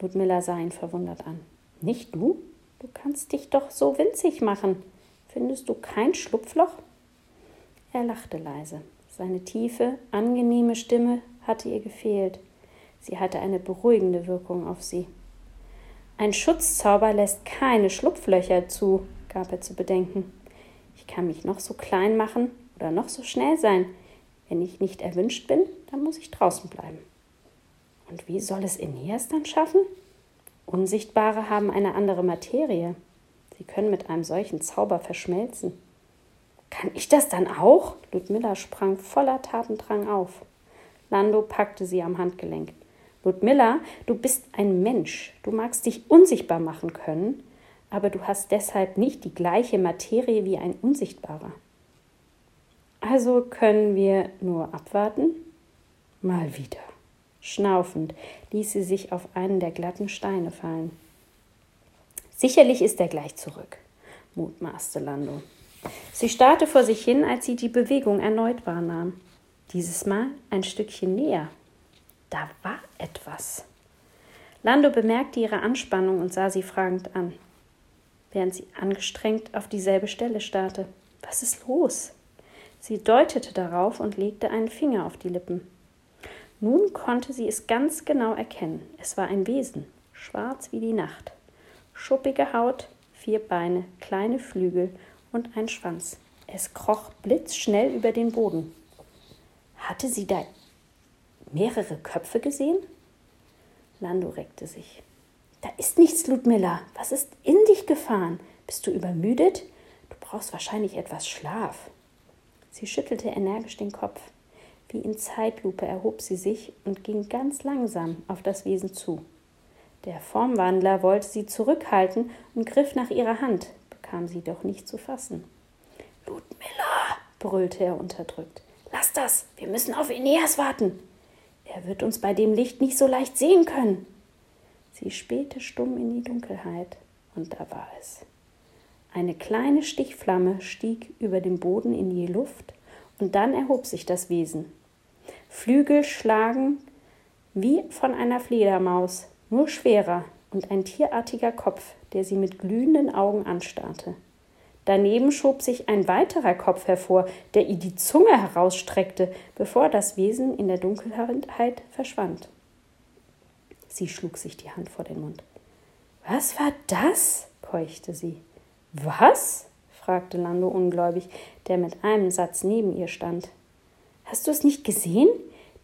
Speaker 5: Ludmilla sah ihn verwundert an. Nicht du? Du kannst dich doch so winzig machen. Findest du kein Schlupfloch? Er lachte leise. Seine tiefe, angenehme Stimme hatte ihr gefehlt. Sie hatte eine beruhigende Wirkung auf sie. Ein Schutzzauber lässt keine Schlupflöcher zu, gab er zu bedenken. Ich kann mich noch so klein machen oder noch so schnell sein. Wenn ich nicht erwünscht bin, dann muss ich draußen bleiben. Und wie soll es Aeneas dann schaffen? Unsichtbare haben eine andere Materie. Sie können mit einem solchen Zauber verschmelzen. Kann ich das dann auch? Ludmilla sprang voller Tatendrang auf. Lando packte sie am Handgelenk. Ludmilla, du bist ein Mensch. Du magst dich unsichtbar machen können, aber du hast deshalb nicht die gleiche Materie wie ein Unsichtbarer. Also können wir nur abwarten? Mal wieder. Schnaufend ließ sie sich auf einen der glatten Steine fallen. Sicherlich ist er gleich zurück, mutmaßte Lando. Sie starrte vor sich hin, als sie die Bewegung erneut wahrnahm. Dieses Mal ein Stückchen näher. Da war etwas. Lando bemerkte ihre Anspannung und sah sie fragend an, während sie angestrengt auf dieselbe Stelle starrte. Was ist los? Sie deutete darauf und legte einen Finger auf die Lippen. Nun konnte sie es ganz genau erkennen. Es war ein Wesen, schwarz wie die Nacht. Schuppige Haut, vier Beine, kleine Flügel und ein Schwanz. Es kroch blitzschnell über den Boden. Hatte sie da mehrere Köpfe gesehen? Lando reckte sich. Da ist nichts, Ludmilla. Was ist in dich gefahren? Bist du übermüdet? Du brauchst wahrscheinlich etwas Schlaf. Sie schüttelte energisch den Kopf. Wie in Zeitlupe erhob sie sich und ging ganz langsam auf das Wesen zu. Der Formwandler wollte sie zurückhalten und griff nach ihrer Hand, bekam sie doch nicht zu fassen. Ludmilla, brüllte er unterdrückt. Lass das, wir müssen auf Aeneas warten. Er wird uns bei dem Licht nicht so leicht sehen können. Sie spähte stumm in die Dunkelheit, und da war es. Eine kleine Stichflamme stieg über dem Boden in die Luft, und dann erhob sich das Wesen. Flügel schlagen wie von einer Fledermaus, nur schwerer, und ein tierartiger Kopf, der sie mit glühenden Augen anstarrte. Daneben schob sich ein weiterer Kopf hervor, der ihr die Zunge herausstreckte, bevor das Wesen in der Dunkelheit verschwand. Sie schlug sich die Hand vor den Mund. Was war das? keuchte sie. Was? fragte Lando ungläubig, der mit einem Satz neben ihr stand. Hast du es nicht gesehen?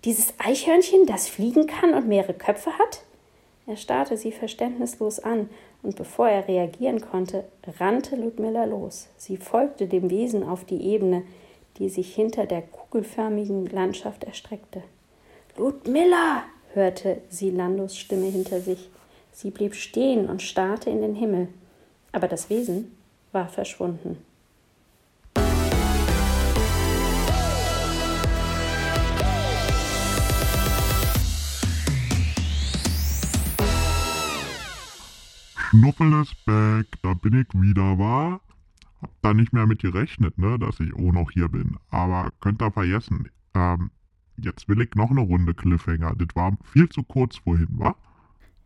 Speaker 5: Dieses Eichhörnchen, das fliegen kann und mehrere Köpfe hat? Er starrte sie verständnislos an, und bevor er reagieren konnte, rannte Ludmilla los. Sie folgte dem Wesen auf die Ebene, die sich hinter der kugelförmigen Landschaft erstreckte. Ludmilla! Hörte sie Landos Stimme hinter sich. Sie blieb stehen und starrte in den Himmel. Aber das Wesen war verschwunden.
Speaker 4: Schnuffel ist back, da bin ich wieder, war. Hab da nicht mehr mit gerechnet, ne, dass ich auch noch hier bin. Aber könnt ihr vergessen. Ähm, jetzt will ich noch eine Runde Cliffhanger. Das war viel zu kurz vorhin, wa?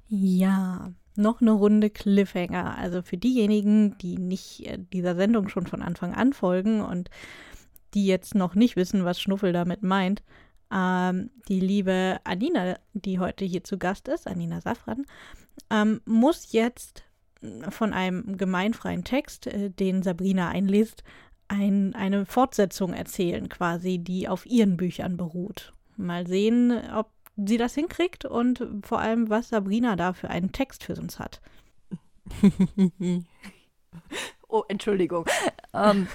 Speaker 3: Ja, noch eine Runde Cliffhanger. Also für diejenigen, die nicht äh, dieser Sendung schon von Anfang an folgen und die jetzt noch nicht wissen, was Schnuffel damit meint, ähm, die liebe Anina, die heute hier zu Gast ist, Anina Safran, ähm, muss jetzt von einem gemeinfreien Text, äh, den Sabrina einliest, ein, eine Fortsetzung erzählen, quasi, die auf ihren Büchern beruht. Mal sehen, ob sie das hinkriegt und vor allem, was Sabrina da für einen Text für uns hat.
Speaker 1: oh, Entschuldigung. ähm,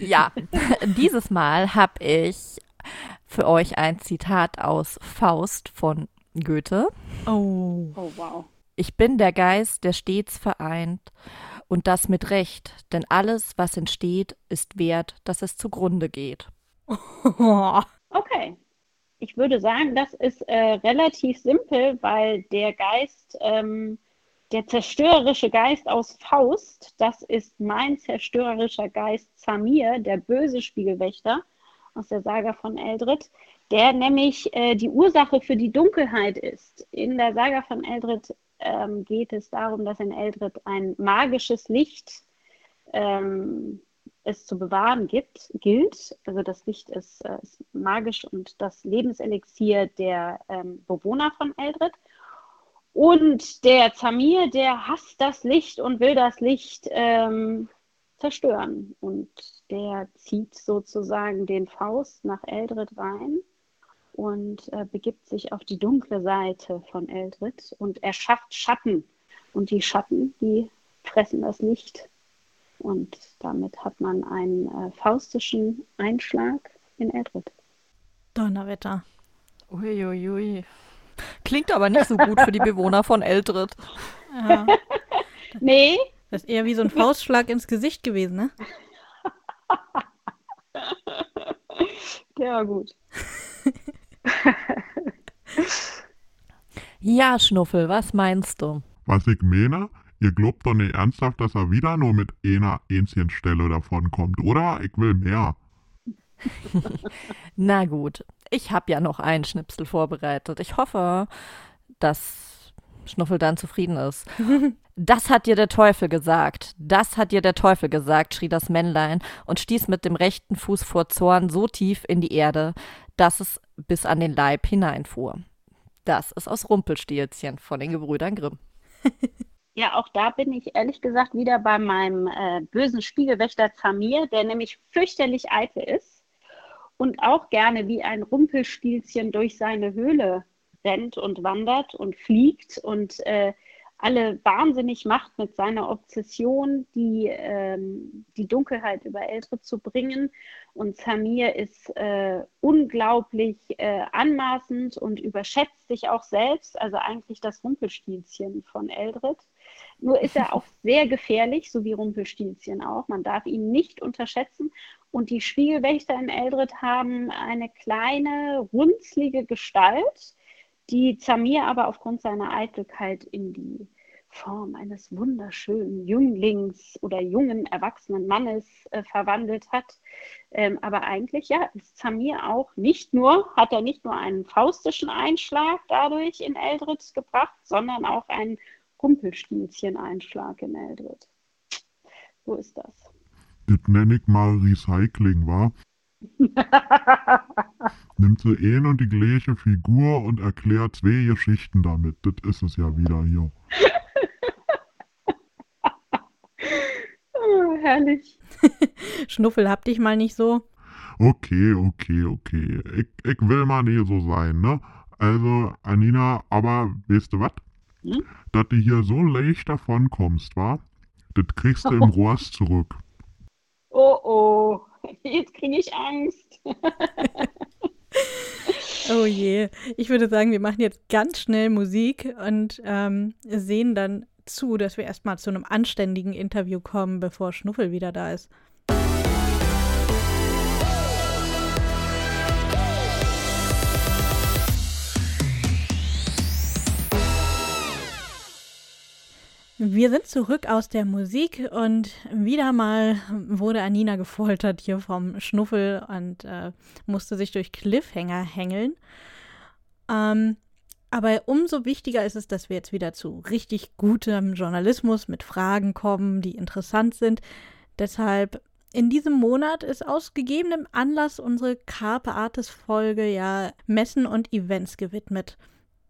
Speaker 1: ja, dieses Mal habe ich für euch ein Zitat aus Faust von Goethe.
Speaker 3: Oh.
Speaker 2: Oh, wow.
Speaker 1: Ich bin der Geist, der stets vereint, und das mit Recht, denn alles, was entsteht, ist wert, dass es zugrunde geht.
Speaker 2: Okay. Ich würde sagen, das ist äh, relativ simpel, weil der Geist, ähm, der zerstörerische Geist aus Faust, das ist mein zerstörerischer Geist Samir, der böse Spiegelwächter aus der Saga von Eldred, der nämlich äh, die Ursache für die Dunkelheit ist. In der Saga von Eldred ähm, geht es darum, dass in Eldred ein magisches Licht ähm, es zu bewahren gibt, gilt. Also das Licht ist, äh, ist magisch und das Lebenselixier der ähm, Bewohner von Eldred. Und der Zamir, der hasst das Licht und will das Licht ähm, zerstören. Und der zieht sozusagen den Faust nach Eldred rein und äh, begibt sich auf die dunkle Seite von Eldred und erschafft Schatten. Und die Schatten, die fressen das Licht. Und damit hat man einen äh, faustischen Einschlag in Eldred.
Speaker 3: Donnerwetter.
Speaker 1: Uiuiui. Ui, ui. Klingt aber nicht so gut für die Bewohner von Eldred.
Speaker 3: Ja.
Speaker 2: Nee.
Speaker 3: Das ist eher wie so ein Faustschlag ins Gesicht gewesen, ne?
Speaker 2: Der war gut.
Speaker 1: ja, Schnuffel, was meinst du?
Speaker 4: Was ich meine? Ihr glaubt doch nicht ernsthaft, dass er wieder nur mit einer Ähnchenstelle davonkommt, oder? Ich will mehr.
Speaker 1: Na gut, ich habe ja noch einen Schnipsel vorbereitet. Ich hoffe, dass Schnuffel dann zufrieden ist. Das hat dir der Teufel gesagt. Das hat dir der Teufel gesagt, schrie das Männlein und stieß mit dem rechten Fuß vor Zorn so tief in die Erde, dass es bis an den Leib hineinfuhr. Das ist aus Rumpelstilzchen von den Gebrüdern Grimm.
Speaker 2: Ja, auch da bin ich ehrlich gesagt wieder bei meinem äh, bösen Spiegelwächter Zamir, der nämlich fürchterlich eitel ist und auch gerne wie ein Rumpelstilzchen durch seine Höhle rennt und wandert und fliegt und äh, alle wahnsinnig macht mit seiner Obsession, die, ähm, die Dunkelheit über Eldred zu bringen. Und Samir ist äh, unglaublich äh, anmaßend und überschätzt sich auch selbst, also eigentlich das Rumpelstilzchen von Eldred. Nur ist er auch sehr gefährlich, so wie Rumpelstilzchen auch. Man darf ihn nicht unterschätzen. Und die Spiegelwächter in Eldred haben eine kleine, runzlige Gestalt, die Zamir aber aufgrund seiner Eitelkeit in die Form eines wunderschönen Jünglings oder jungen, erwachsenen Mannes äh, verwandelt hat. Ähm, aber eigentlich, ja, ist Zamir auch nicht nur, hat er nicht nur einen faustischen Einschlag dadurch in Eldred gebracht, sondern auch einen Rumpelstilzchen-Einschlag in Eldred. So ist das.
Speaker 4: Das nenne ich mal Recycling, wa? Nimmt sie ein und die gleiche Figur und erklärt zwei Geschichten damit. Das ist es ja wieder hier.
Speaker 2: oh, herrlich.
Speaker 3: Schnuffel, hab dich mal nicht so.
Speaker 4: Okay, okay, okay. Ich, ich will mal nicht so sein, ne? Also, Anina, aber weißt du was? Hm? Dass du hier so leicht davon kommst, wa? Das kriegst du im Rohrs zurück.
Speaker 2: Oh oh, jetzt kriege ich Angst.
Speaker 3: oh je. Ich würde sagen, wir machen jetzt ganz schnell Musik und ähm, sehen dann zu, dass wir erstmal zu einem anständigen Interview kommen, bevor Schnuffel wieder da ist. Wir sind zurück aus der Musik und wieder mal wurde Anina gefoltert hier vom Schnuffel und äh, musste sich durch Cliffhanger hängeln. Ähm, aber umso wichtiger ist es, dass wir jetzt wieder zu richtig gutem Journalismus mit Fragen kommen, die interessant sind. Deshalb in diesem Monat ist aus gegebenem Anlass unsere Carpe Artis Folge ja Messen und Events gewidmet.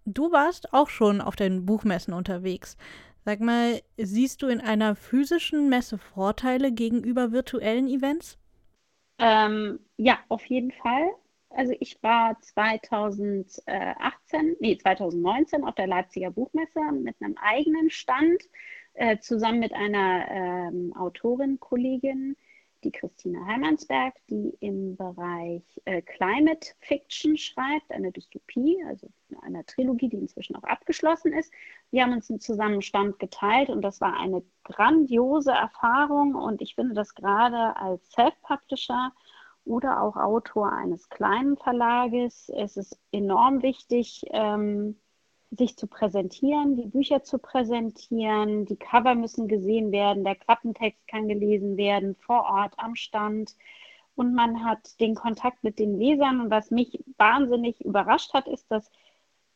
Speaker 3: Du warst auch schon auf den Buchmessen unterwegs. Sag mal, siehst du in einer physischen Messe Vorteile gegenüber virtuellen Events?
Speaker 2: Ähm, ja, auf jeden Fall. Also ich war 2018, nee, 2019 auf der Leipziger Buchmesse mit einem eigenen Stand, äh, zusammen mit einer ähm, Autorin-Kollegin, die Christina Heimansberg, die im Bereich äh, Climate Fiction schreibt, eine Dystopie, also eine Trilogie, die inzwischen auch abgeschlossen ist. Wir haben uns einen Zusammenstand geteilt und das war eine grandiose Erfahrung und ich finde das gerade als Self-Publisher oder auch Autor eines kleinen Verlages, es ist enorm wichtig, ähm, sich zu präsentieren, die Bücher zu präsentieren, die Cover müssen gesehen werden, der Klappentext kann gelesen werden, vor Ort am Stand. Und man hat den Kontakt mit den Lesern. Und was mich wahnsinnig überrascht hat, ist, dass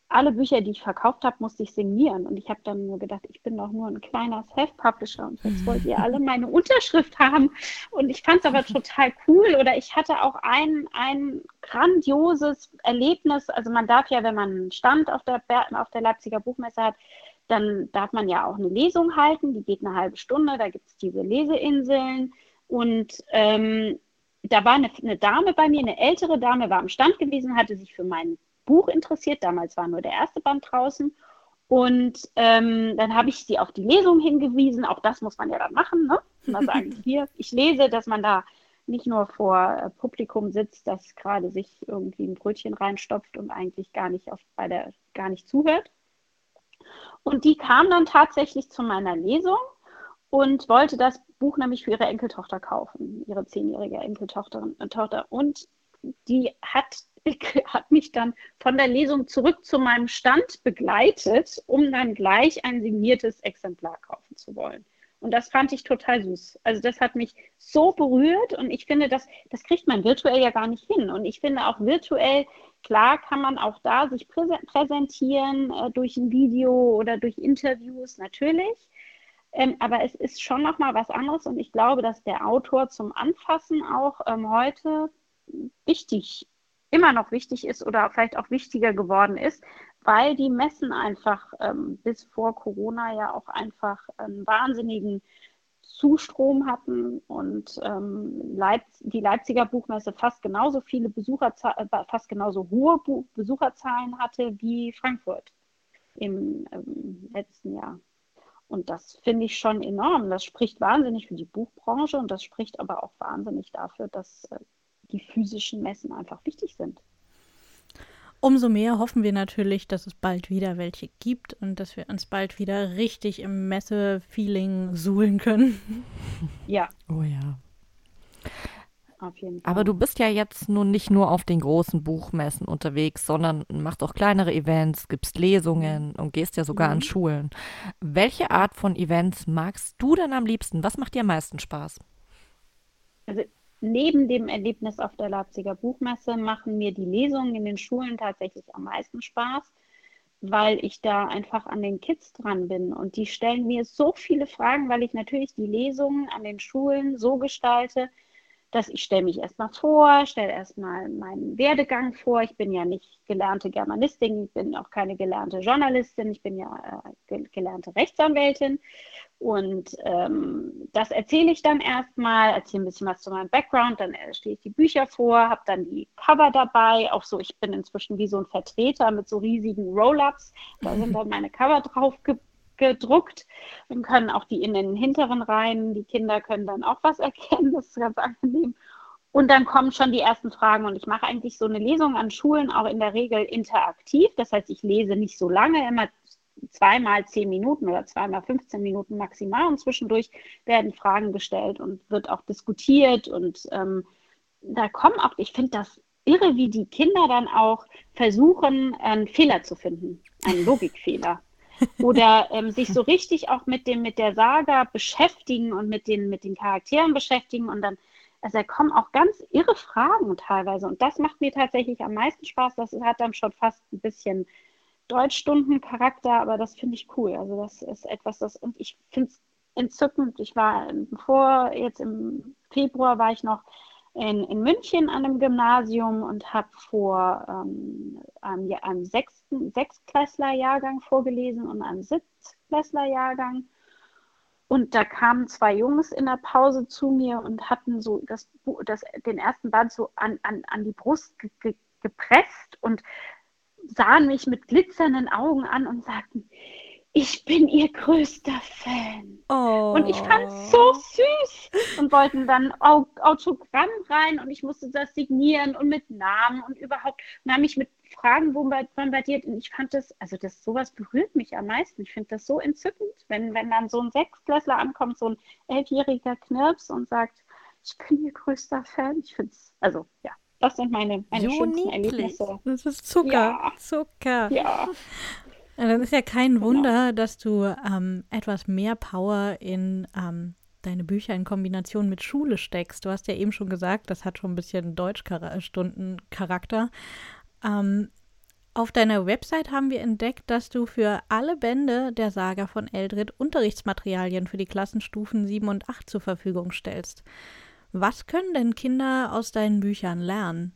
Speaker 2: alle Bücher, die ich verkauft habe, musste ich signieren. Und ich habe dann nur gedacht, ich bin doch nur ein kleiner Self-Publisher und jetzt wollt ihr alle meine Unterschrift haben. Und ich fand es aber total cool. Oder ich hatte auch ein, ein grandioses Erlebnis. Also man darf ja, wenn man einen Stand auf der, auf der Leipziger Buchmesse hat, dann darf man ja auch eine Lesung halten. Die geht eine halbe Stunde. Da gibt es diese Leseinseln. Und ähm, da war eine, eine Dame bei mir, eine ältere Dame, war am Stand gewesen, hatte sich für meinen Buch interessiert. Damals war nur der erste Band draußen. Und ähm, dann habe ich sie auf die Lesung hingewiesen. Auch das muss man ja dann machen. Ne? Mal sagen, hier, ich lese, dass man da nicht nur vor äh, Publikum sitzt, das gerade sich irgendwie ein Brötchen reinstopft und eigentlich gar nicht auf, bei der gar nicht zuhört. Und die kam dann tatsächlich zu meiner Lesung und wollte das Buch nämlich für ihre Enkeltochter kaufen, ihre zehnjährige Enkeltochter. Äh, und die hat hat mich dann von der Lesung zurück zu meinem Stand begleitet, um dann gleich ein signiertes Exemplar kaufen zu wollen. Und das fand ich total süß. Also das hat mich so berührt und ich finde, das, das kriegt man virtuell ja gar nicht hin. Und ich finde auch virtuell, klar kann man auch da sich präsentieren äh, durch ein Video oder durch Interviews, natürlich. Ähm, aber es ist schon nochmal was anderes und ich glaube, dass der Autor zum Anfassen auch ähm, heute wichtig immer noch wichtig ist oder vielleicht auch wichtiger geworden ist, weil die Messen einfach ähm, bis vor Corona ja auch einfach einen wahnsinnigen Zustrom hatten und ähm, Leip die Leipziger Buchmesse fast genauso viele Besucherzahlen, äh, fast genauso hohe Bu Besucherzahlen hatte wie Frankfurt im ähm, letzten Jahr. Und das finde ich schon enorm. Das spricht wahnsinnig für die Buchbranche und das spricht aber auch wahnsinnig dafür, dass äh, die physischen Messen einfach wichtig sind.
Speaker 3: Umso mehr hoffen wir natürlich, dass es bald wieder welche gibt und dass wir uns bald wieder richtig im Messe-Feeling suhlen können.
Speaker 2: Ja.
Speaker 1: Oh ja.
Speaker 2: Auf jeden Fall.
Speaker 1: Aber du bist ja jetzt nun nicht nur auf den großen Buchmessen unterwegs, sondern machst auch kleinere Events, gibst Lesungen und gehst ja sogar an
Speaker 2: Mhm.
Speaker 1: Schulen. Welche Art von Events magst du denn am liebsten? Was macht dir am meisten Spaß?
Speaker 2: Also neben dem Erlebnis auf der Leipziger Buchmesse machen mir die Lesungen in den Schulen tatsächlich am meisten Spaß, weil ich da einfach an den Kids dran bin. Und die stellen mir so viele Fragen, weil ich natürlich die Lesungen an den Schulen so gestalte, dass ich stelle mich erstmal vor, stelle erstmal meinen Werdegang vor. Ich bin ja nicht gelernte Germanistin, ich bin auch keine gelernte Journalistin, ich bin ja äh, ge gelernte Rechtsanwältin. Und ähm, das erzähle ich dann erstmal, erzähle ein bisschen was zu meinem Background, dann äh, stehe ich die Bücher vor, habe dann die Cover dabei, auch so, ich bin inzwischen wie so ein Vertreter mit so riesigen Roll-ups, da sind dann meine Cover drauf ge gedruckt. Dann können auch die in den hinteren Reihen, die Kinder können dann auch was erkennen, das ist ganz angenehm. Und dann kommen schon die ersten Fragen und ich mache eigentlich so eine Lesung an Schulen auch in der Regel interaktiv. Das heißt, ich lese nicht so lange, immer zweimal zehn Minuten oder zweimal 15 Minuten maximal und zwischendurch werden Fragen gestellt und wird auch diskutiert und ähm, da kommen auch, ich finde das irre, wie die Kinder dann auch versuchen, einen Fehler zu finden, einen Logikfehler. Oder ähm, sich so richtig auch mit dem, mit der Saga beschäftigen und mit den, mit den Charakteren beschäftigen und dann, also da kommen auch ganz irre Fragen teilweise. Und das macht mir tatsächlich am meisten Spaß. Das hat dann schon fast ein bisschen Deutschstundencharakter, aber das finde ich cool. Also das ist etwas, das, und ich finde es entzückend. Ich war vor, jetzt im Februar war ich noch in, in München an einem Gymnasium und habe vor ähm, einem, einem sechsten, Sechstklässler-Jahrgang vorgelesen und einem Siebtklässler-Jahrgang. Und da kamen zwei Jungs in der Pause zu mir und hatten so das, das, den ersten Band so an, an, an die Brust ge, ge, gepresst und sahen mich mit glitzernden Augen an und sagten, ich bin ihr größter Fan.
Speaker 3: Oh.
Speaker 2: Und ich fand es so süß und wollten dann Autogramm rein und ich musste das signieren und mit Namen und überhaupt und haben mich mit Fragen bombardiert und ich fand das, also das sowas berührt mich am meisten. Ich finde das so entzückend, wenn, wenn dann so ein Sechsklässler ankommt, so ein elfjähriger Knirps und sagt, ich bin ihr größter Fan. Ich finde es, also ja, das sind meine, meine
Speaker 1: So
Speaker 2: schönsten
Speaker 1: niedlich.
Speaker 2: Erlebnisse.
Speaker 3: Das ist Zucker.
Speaker 2: Ja.
Speaker 3: Zucker.
Speaker 2: Ja,
Speaker 3: Ja, Dann ist ja kein
Speaker 2: Genau.
Speaker 3: Wunder, dass du ähm, etwas mehr Power in ähm, deine Bücher in Kombination mit Schule steckst. Du hast ja eben schon gesagt, das hat schon ein bisschen Deutschstundencharakter. Ähm, auf deiner Website haben wir entdeckt, dass du für alle Bände der Saga von Eldred Unterrichtsmaterialien für die Klassenstufen 7 und 8 zur Verfügung stellst. Was können denn Kinder aus deinen Büchern lernen?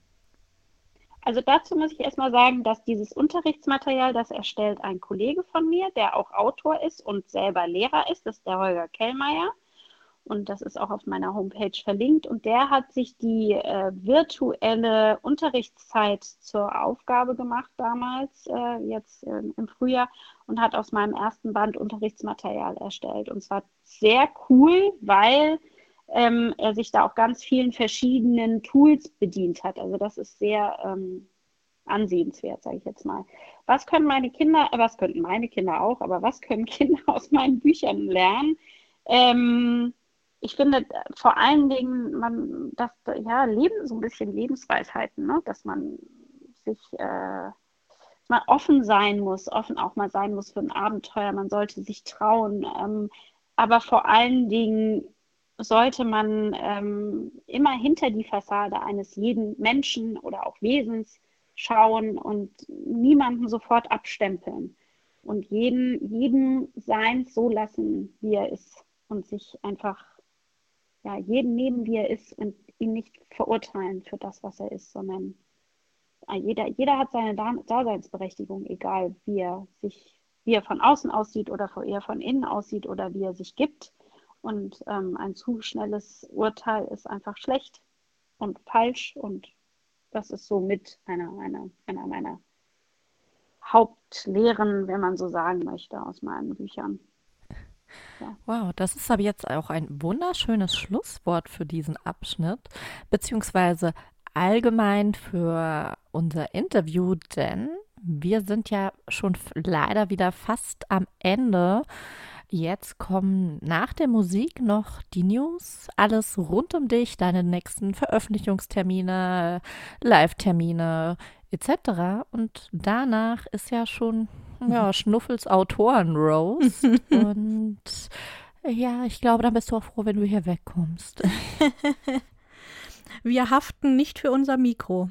Speaker 2: Also dazu muss ich erstmal sagen, dass dieses Unterrichtsmaterial, das erstellt ein Kollege von mir, der auch Autor ist und selber Lehrer ist, das ist der Holger Kellmeier. Und das ist auch auf meiner Homepage verlinkt. Und der hat sich die äh, virtuelle Unterrichtszeit zur Aufgabe gemacht damals, äh, jetzt äh, im Frühjahr, und hat aus meinem ersten Band Unterrichtsmaterial erstellt. Und zwar sehr cool, weil ähm, er sich da auch ganz vielen verschiedenen Tools bedient hat. Also das ist sehr ähm, ansehenswert, sage ich jetzt mal. Was können meine Kinder, äh, was könnten meine Kinder auch, aber was können Kinder aus meinen Büchern lernen? Ähm, ich finde äh, vor allen Dingen, man, das, ja, Leben, so ein bisschen Lebensweisheiten, ne? dass man sich, äh, dass man offen sein muss, offen auch mal sein muss für ein Abenteuer, man sollte sich trauen, ähm, aber vor allen Dingen sollte man ähm, immer hinter die Fassade eines jeden Menschen oder auch Wesens schauen und niemanden sofort abstempeln und jeden, jeden sein so lassen, wie er ist und sich einfach ja, jeden nehmen, wie er ist und ihn nicht verurteilen für das, was er ist, sondern äh, jeder, jeder hat seine Da- Daseinsberechtigung, egal wie er sich, wie er von außen aussieht oder wie er von innen aussieht oder wie er sich gibt. Und ähm, ein zu schnelles Urteil ist einfach schlecht und falsch. Und das ist so mit einer, einer, einer meiner Hauptlehren, wenn man so sagen möchte, aus meinen Büchern.
Speaker 1: Ja. Wow, das ist aber jetzt auch ein wunderschönes Schlusswort für diesen Abschnitt, beziehungsweise allgemein für unser Interview, denn wir sind ja schon leider wieder fast am Ende. Jetzt kommen nach der Musik noch die News, alles rund um dich, deine nächsten Veröffentlichungstermine, Live-Termine etc. Und danach ist ja schon ja, Schnuffels Autoren-Rose. Und ja, ich glaube, dann bist du auch froh, wenn du hier wegkommst.
Speaker 3: Wir haften nicht für unser Mikro.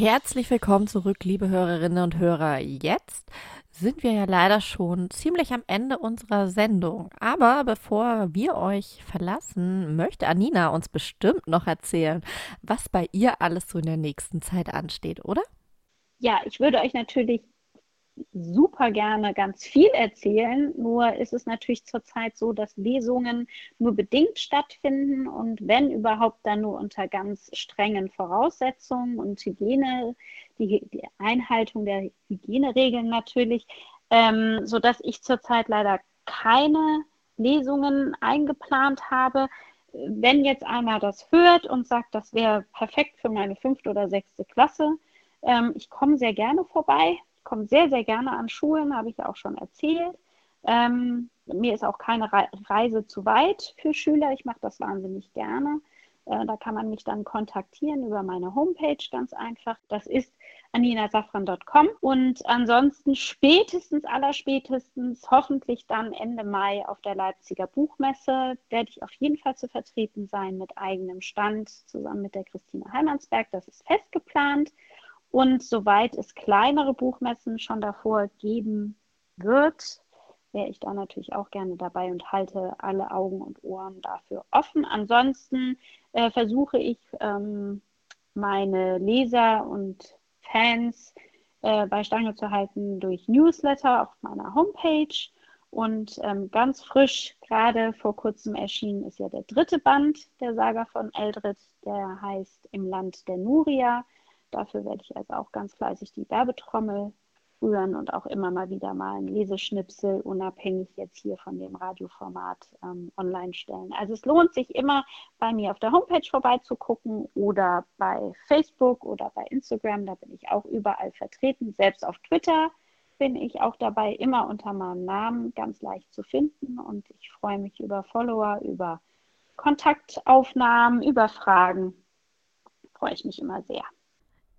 Speaker 1: Herzlich willkommen zurück, liebe Hörerinnen und Hörer. Jetzt sind wir ja leider schon ziemlich am Ende unserer Sendung. Aber bevor wir euch verlassen, möchte Anina uns bestimmt noch erzählen, was bei ihr alles so in der nächsten Zeit ansteht, oder?
Speaker 2: Ja, ich würde euch natürlich super gerne ganz viel erzählen. Nur ist es natürlich zurzeit so, dass Lesungen nur bedingt stattfinden und wenn überhaupt dann nur unter ganz strengen Voraussetzungen und Hygiene, die, die Einhaltung der Hygieneregeln natürlich, ähm, sodass ich zurzeit leider keine Lesungen eingeplant habe. Wenn jetzt einer das hört und sagt, das wäre perfekt für meine fünfte oder sechste Klasse, ähm, ich komme sehr gerne vorbei komme sehr, sehr gerne an Schulen, habe ich ja auch schon erzählt. Ähm, mir ist auch keine Reise zu weit für Schüler. Ich mache das wahnsinnig gerne. Äh, da kann man mich dann kontaktieren über meine Homepage ganz einfach. Das ist aninasafran.com. Und ansonsten spätestens, allerspätestens, hoffentlich dann Ende Mai auf der Leipziger Buchmesse, werde ich auf jeden Fall zu vertreten sein mit eigenem Stand zusammen mit der Christine Heimansberg. Das ist fest geplant. Und soweit es kleinere Buchmessen schon davor geben wird, wäre ich da natürlich auch gerne dabei und halte alle Augen und Ohren dafür offen. Ansonsten äh, versuche ich ähm, meine Leser und Fans äh, bei Stange zu halten durch Newsletter auf meiner Homepage. Und ähm, ganz frisch, gerade vor kurzem erschienen, ist ja der dritte Band der Saga von Eldred, der heißt Im Land der Nuria. Dafür werde ich also auch ganz fleißig die Werbetrommel rühren und auch immer mal wieder mal ein Leseschnipsel, unabhängig jetzt hier von dem Radioformat, ähm, online stellen. Also es lohnt sich immer, bei mir auf der Homepage vorbeizugucken oder bei Facebook oder bei Instagram, da bin ich auch überall vertreten. Selbst auf Twitter bin ich auch dabei, immer unter meinem Namen ganz leicht zu finden und ich freue mich über Follower, über Kontaktaufnahmen, über Fragen. Freue ich mich immer sehr.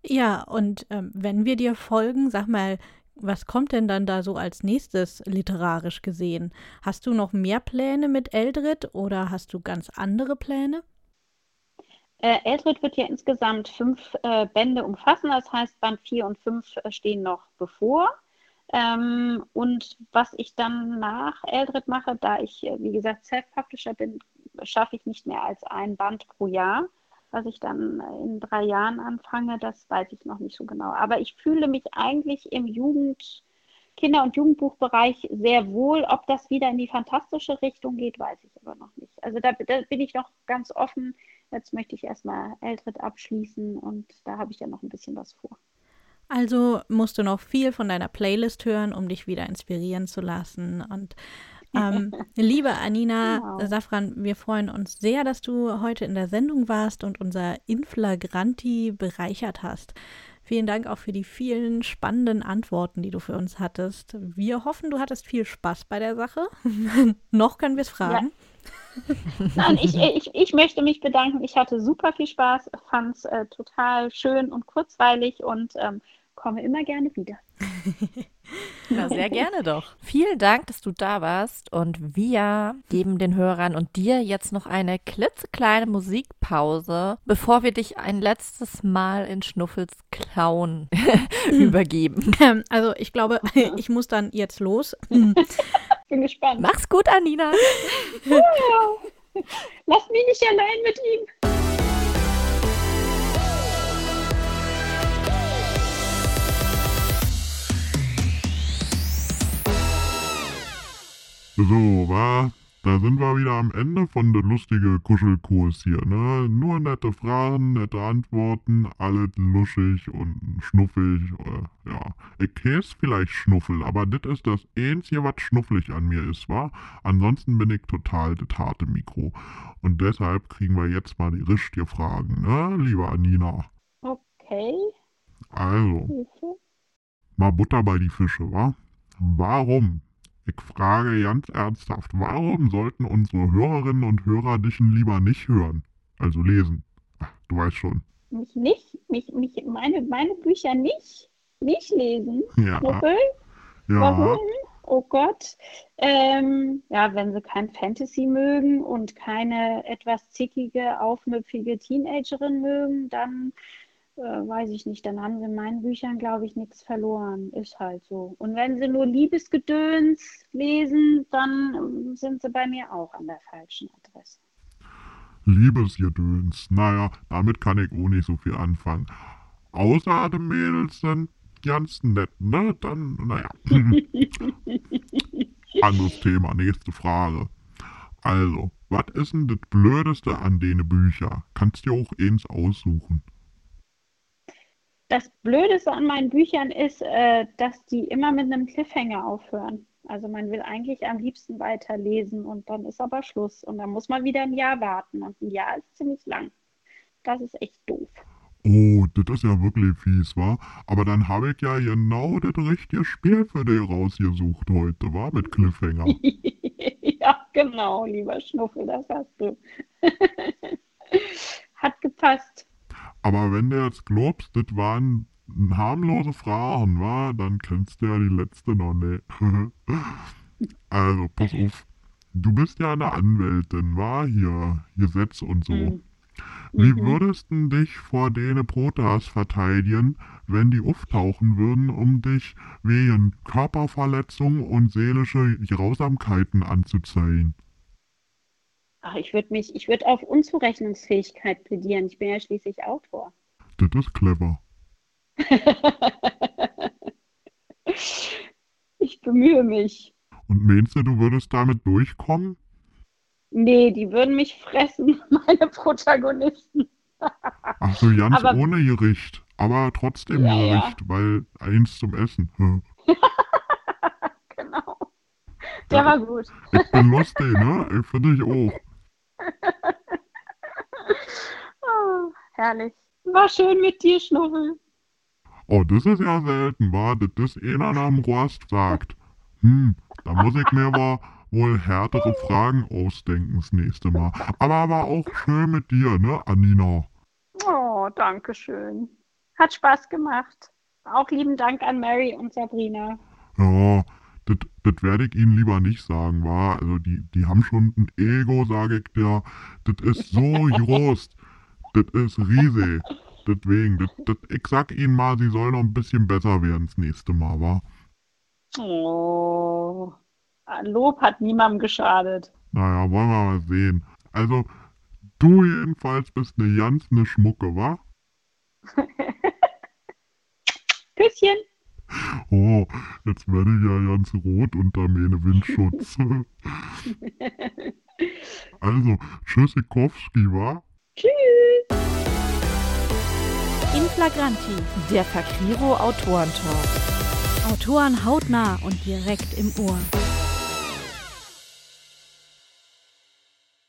Speaker 3: Ja, und ähm, wenn wir dir folgen, sag mal, was kommt denn dann da so als nächstes literarisch gesehen? Hast du noch mehr Pläne mit Eldred oder hast du ganz andere Pläne?
Speaker 2: Äh, Eldred wird ja insgesamt fünf äh, Bände umfassen, das heißt, Band 4 und 5 äh, stehen noch bevor. Ähm, und was ich dann nach Eldred mache, da ich, äh, wie gesagt, Self-Publisher bin, schaffe ich nicht mehr als ein Band pro Jahr was ich dann äh, in drei Jahren anfange, das weiß ich noch nicht so genau. Aber ich fühle mich eigentlich im Jugend, Kinder- und Jugendbuchbereich sehr wohl. Ob das wieder in die fantastische Richtung geht, weiß ich aber noch nicht. Also da, da bin ich noch ganz offen. Jetzt möchte ich erstmal Eldrit abschließen und da habe ich ja noch ein bisschen was vor.
Speaker 3: Also musst du noch viel von deiner Playlist hören, um dich wieder inspirieren zu lassen und ähm, liebe Anina wow. Safran, wir freuen uns sehr, dass du heute in der Sendung warst und unser Inflagranti bereichert hast. Vielen Dank auch für die vielen spannenden Antworten, die du für uns hattest. Wir hoffen, du hattest viel Spaß bei der Sache. Noch können wir es fragen.
Speaker 2: Ja. Nein, ich, ich, ich möchte mich bedanken. Ich hatte super viel Spaß, fand es äh, total schön und kurzweilig und ähm, komme immer gerne wieder.
Speaker 1: Na, sehr gerne doch. Vielen Dank, dass du da warst. Und wir geben den Hörern und dir jetzt noch eine klitzekleine Musikpause, bevor wir dich ein letztes Mal in Schnuffels Clown übergeben.
Speaker 3: Ähm, also ich glaube, ich muss dann jetzt los.
Speaker 2: Bin gespannt.
Speaker 1: Mach's gut, Anina.
Speaker 2: Lass mich nicht allein mit ihm.
Speaker 4: So, war Da sind wir wieder am Ende von der lustige Kuschelkurs hier, ne? Nur nette Fragen, nette Antworten, alles luschig und schnuffig. Äh, ja, ich käse vielleicht Schnuffel, aber das ist das Einzige, was schnufflig an mir ist, wa? Ansonsten bin ich total das harte Mikro. Und deshalb kriegen wir jetzt mal die richtigen Fragen, ne, liebe Anina?
Speaker 2: Okay.
Speaker 4: Also, mal Butter bei die Fische, wa? Warum? Ich frage ganz ernsthaft, warum sollten unsere Hörerinnen und Hörer dich lieber nicht hören? Also lesen. Ach, Du weißt schon.
Speaker 2: Mich nicht, mich, mich, meine, meine Bücher nicht, nicht lesen.
Speaker 4: Ja,
Speaker 2: Schnuffel?
Speaker 4: ja.
Speaker 2: Warum? Oh Gott. Ähm, ja, wenn sie kein Fantasy mögen und keine etwas zickige, aufmüpfige Teenagerin mögen, dann äh, weiß ich nicht, dann haben sie in meinen Büchern, glaube ich, nichts verloren. Ist halt so. Und wenn sie nur Liebesgedöns lesen, dann ähm, sind sie bei mir auch an der falschen Adresse.
Speaker 4: Liebesgedöns. Naja, damit kann ich auch nicht so viel anfangen. Außer die Mädels sind ganz nett, ne? Dann, naja. Anderes Thema, nächste Frage. Also, was ist denn das Blödeste an denen Bücher? Kannst dir auch eins aussuchen.
Speaker 2: Das Blödeste an meinen Büchern ist, äh, dass die immer mit einem Cliffhanger aufhören. Also man will eigentlich am liebsten weiterlesen und dann ist aber Schluss und dann muss man wieder ein Jahr warten und ein Jahr ist ziemlich lang. Das ist echt doof.
Speaker 4: Oh, das ist ja wirklich fies, wa? Aber dann habe ich ja genau das richtige Spiel für dich rausgesucht heute, wa? Mit Cliffhanger.
Speaker 2: ja, genau, lieber Schnuffel, das hast du. Hat gepasst.
Speaker 4: Aber wenn du jetzt glaubst, das waren harmlose Fragen, wa? Dann kennst du ja die letzte noch nicht. also, pass auf. Du bist ja eine Anwältin, wa? Hier, Gesetz und so.
Speaker 2: Hm.
Speaker 4: Wie
Speaker 2: Mhm.
Speaker 4: würdest du dich vor denen Protas verteidigen, wenn die auftauchen würden, um dich wegen Körperverletzung und seelische Grausamkeiten anzuzeigen?
Speaker 2: Ach, ich würde mich, ich würde auf Unzurechnungsfähigkeit plädieren. Ich bin ja schließlich Autor.
Speaker 4: Das ist clever.
Speaker 2: Ich bemühe mich.
Speaker 4: Und meinst du, du würdest damit durchkommen?
Speaker 2: Nee, die würden mich fressen, meine Protagonisten.
Speaker 4: Ach so, ganz
Speaker 2: Aber-
Speaker 4: ohne Gericht. Aber trotzdem
Speaker 2: Ja, ja.
Speaker 4: Gericht, weil eins zum Essen.
Speaker 2: Genau. Der
Speaker 4: Ja.
Speaker 2: war gut.
Speaker 4: Ich bin lustig, ne? Ich finde ich auch.
Speaker 2: Oh, herrlich. War schön mit dir, Schnuffel.
Speaker 4: Oh, das ist ja selten, wa? Das ist einer am Rost sagt. Hm, da muss ich mir aber wohl härtere Fragen ausdenken das nächste Mal. Aber aber auch schön mit dir, ne, Anina?
Speaker 2: Oh, danke schön. Hat Spaß gemacht. Auch lieben Dank an Mary und Sabrina.
Speaker 4: Ja, das werde ich Ihnen lieber nicht sagen, wa? Also die, die haben schon ein Ego, sage ich dir. Das ist so groß. Das ist riesig. Deswegen, das, das, ich sag Ihnen mal, Sie sollen noch ein bisschen besser werden das nächste Mal, wa?
Speaker 2: Oh, Lob hat niemandem geschadet.
Speaker 4: Naja, wollen wir mal sehen. Also, du jedenfalls bist eine ganz ne Schmucke, wa?
Speaker 2: Küsschen.
Speaker 4: Oh, jetzt werde ich ja ganz rot unter meine Windschutz. also, Tschüssikowski, wa?
Speaker 2: Tschüss.
Speaker 3: In Flagranti.
Speaker 1: Der Fakriro Autorentalk.
Speaker 3: Autoren hautnah und direkt im Ohr.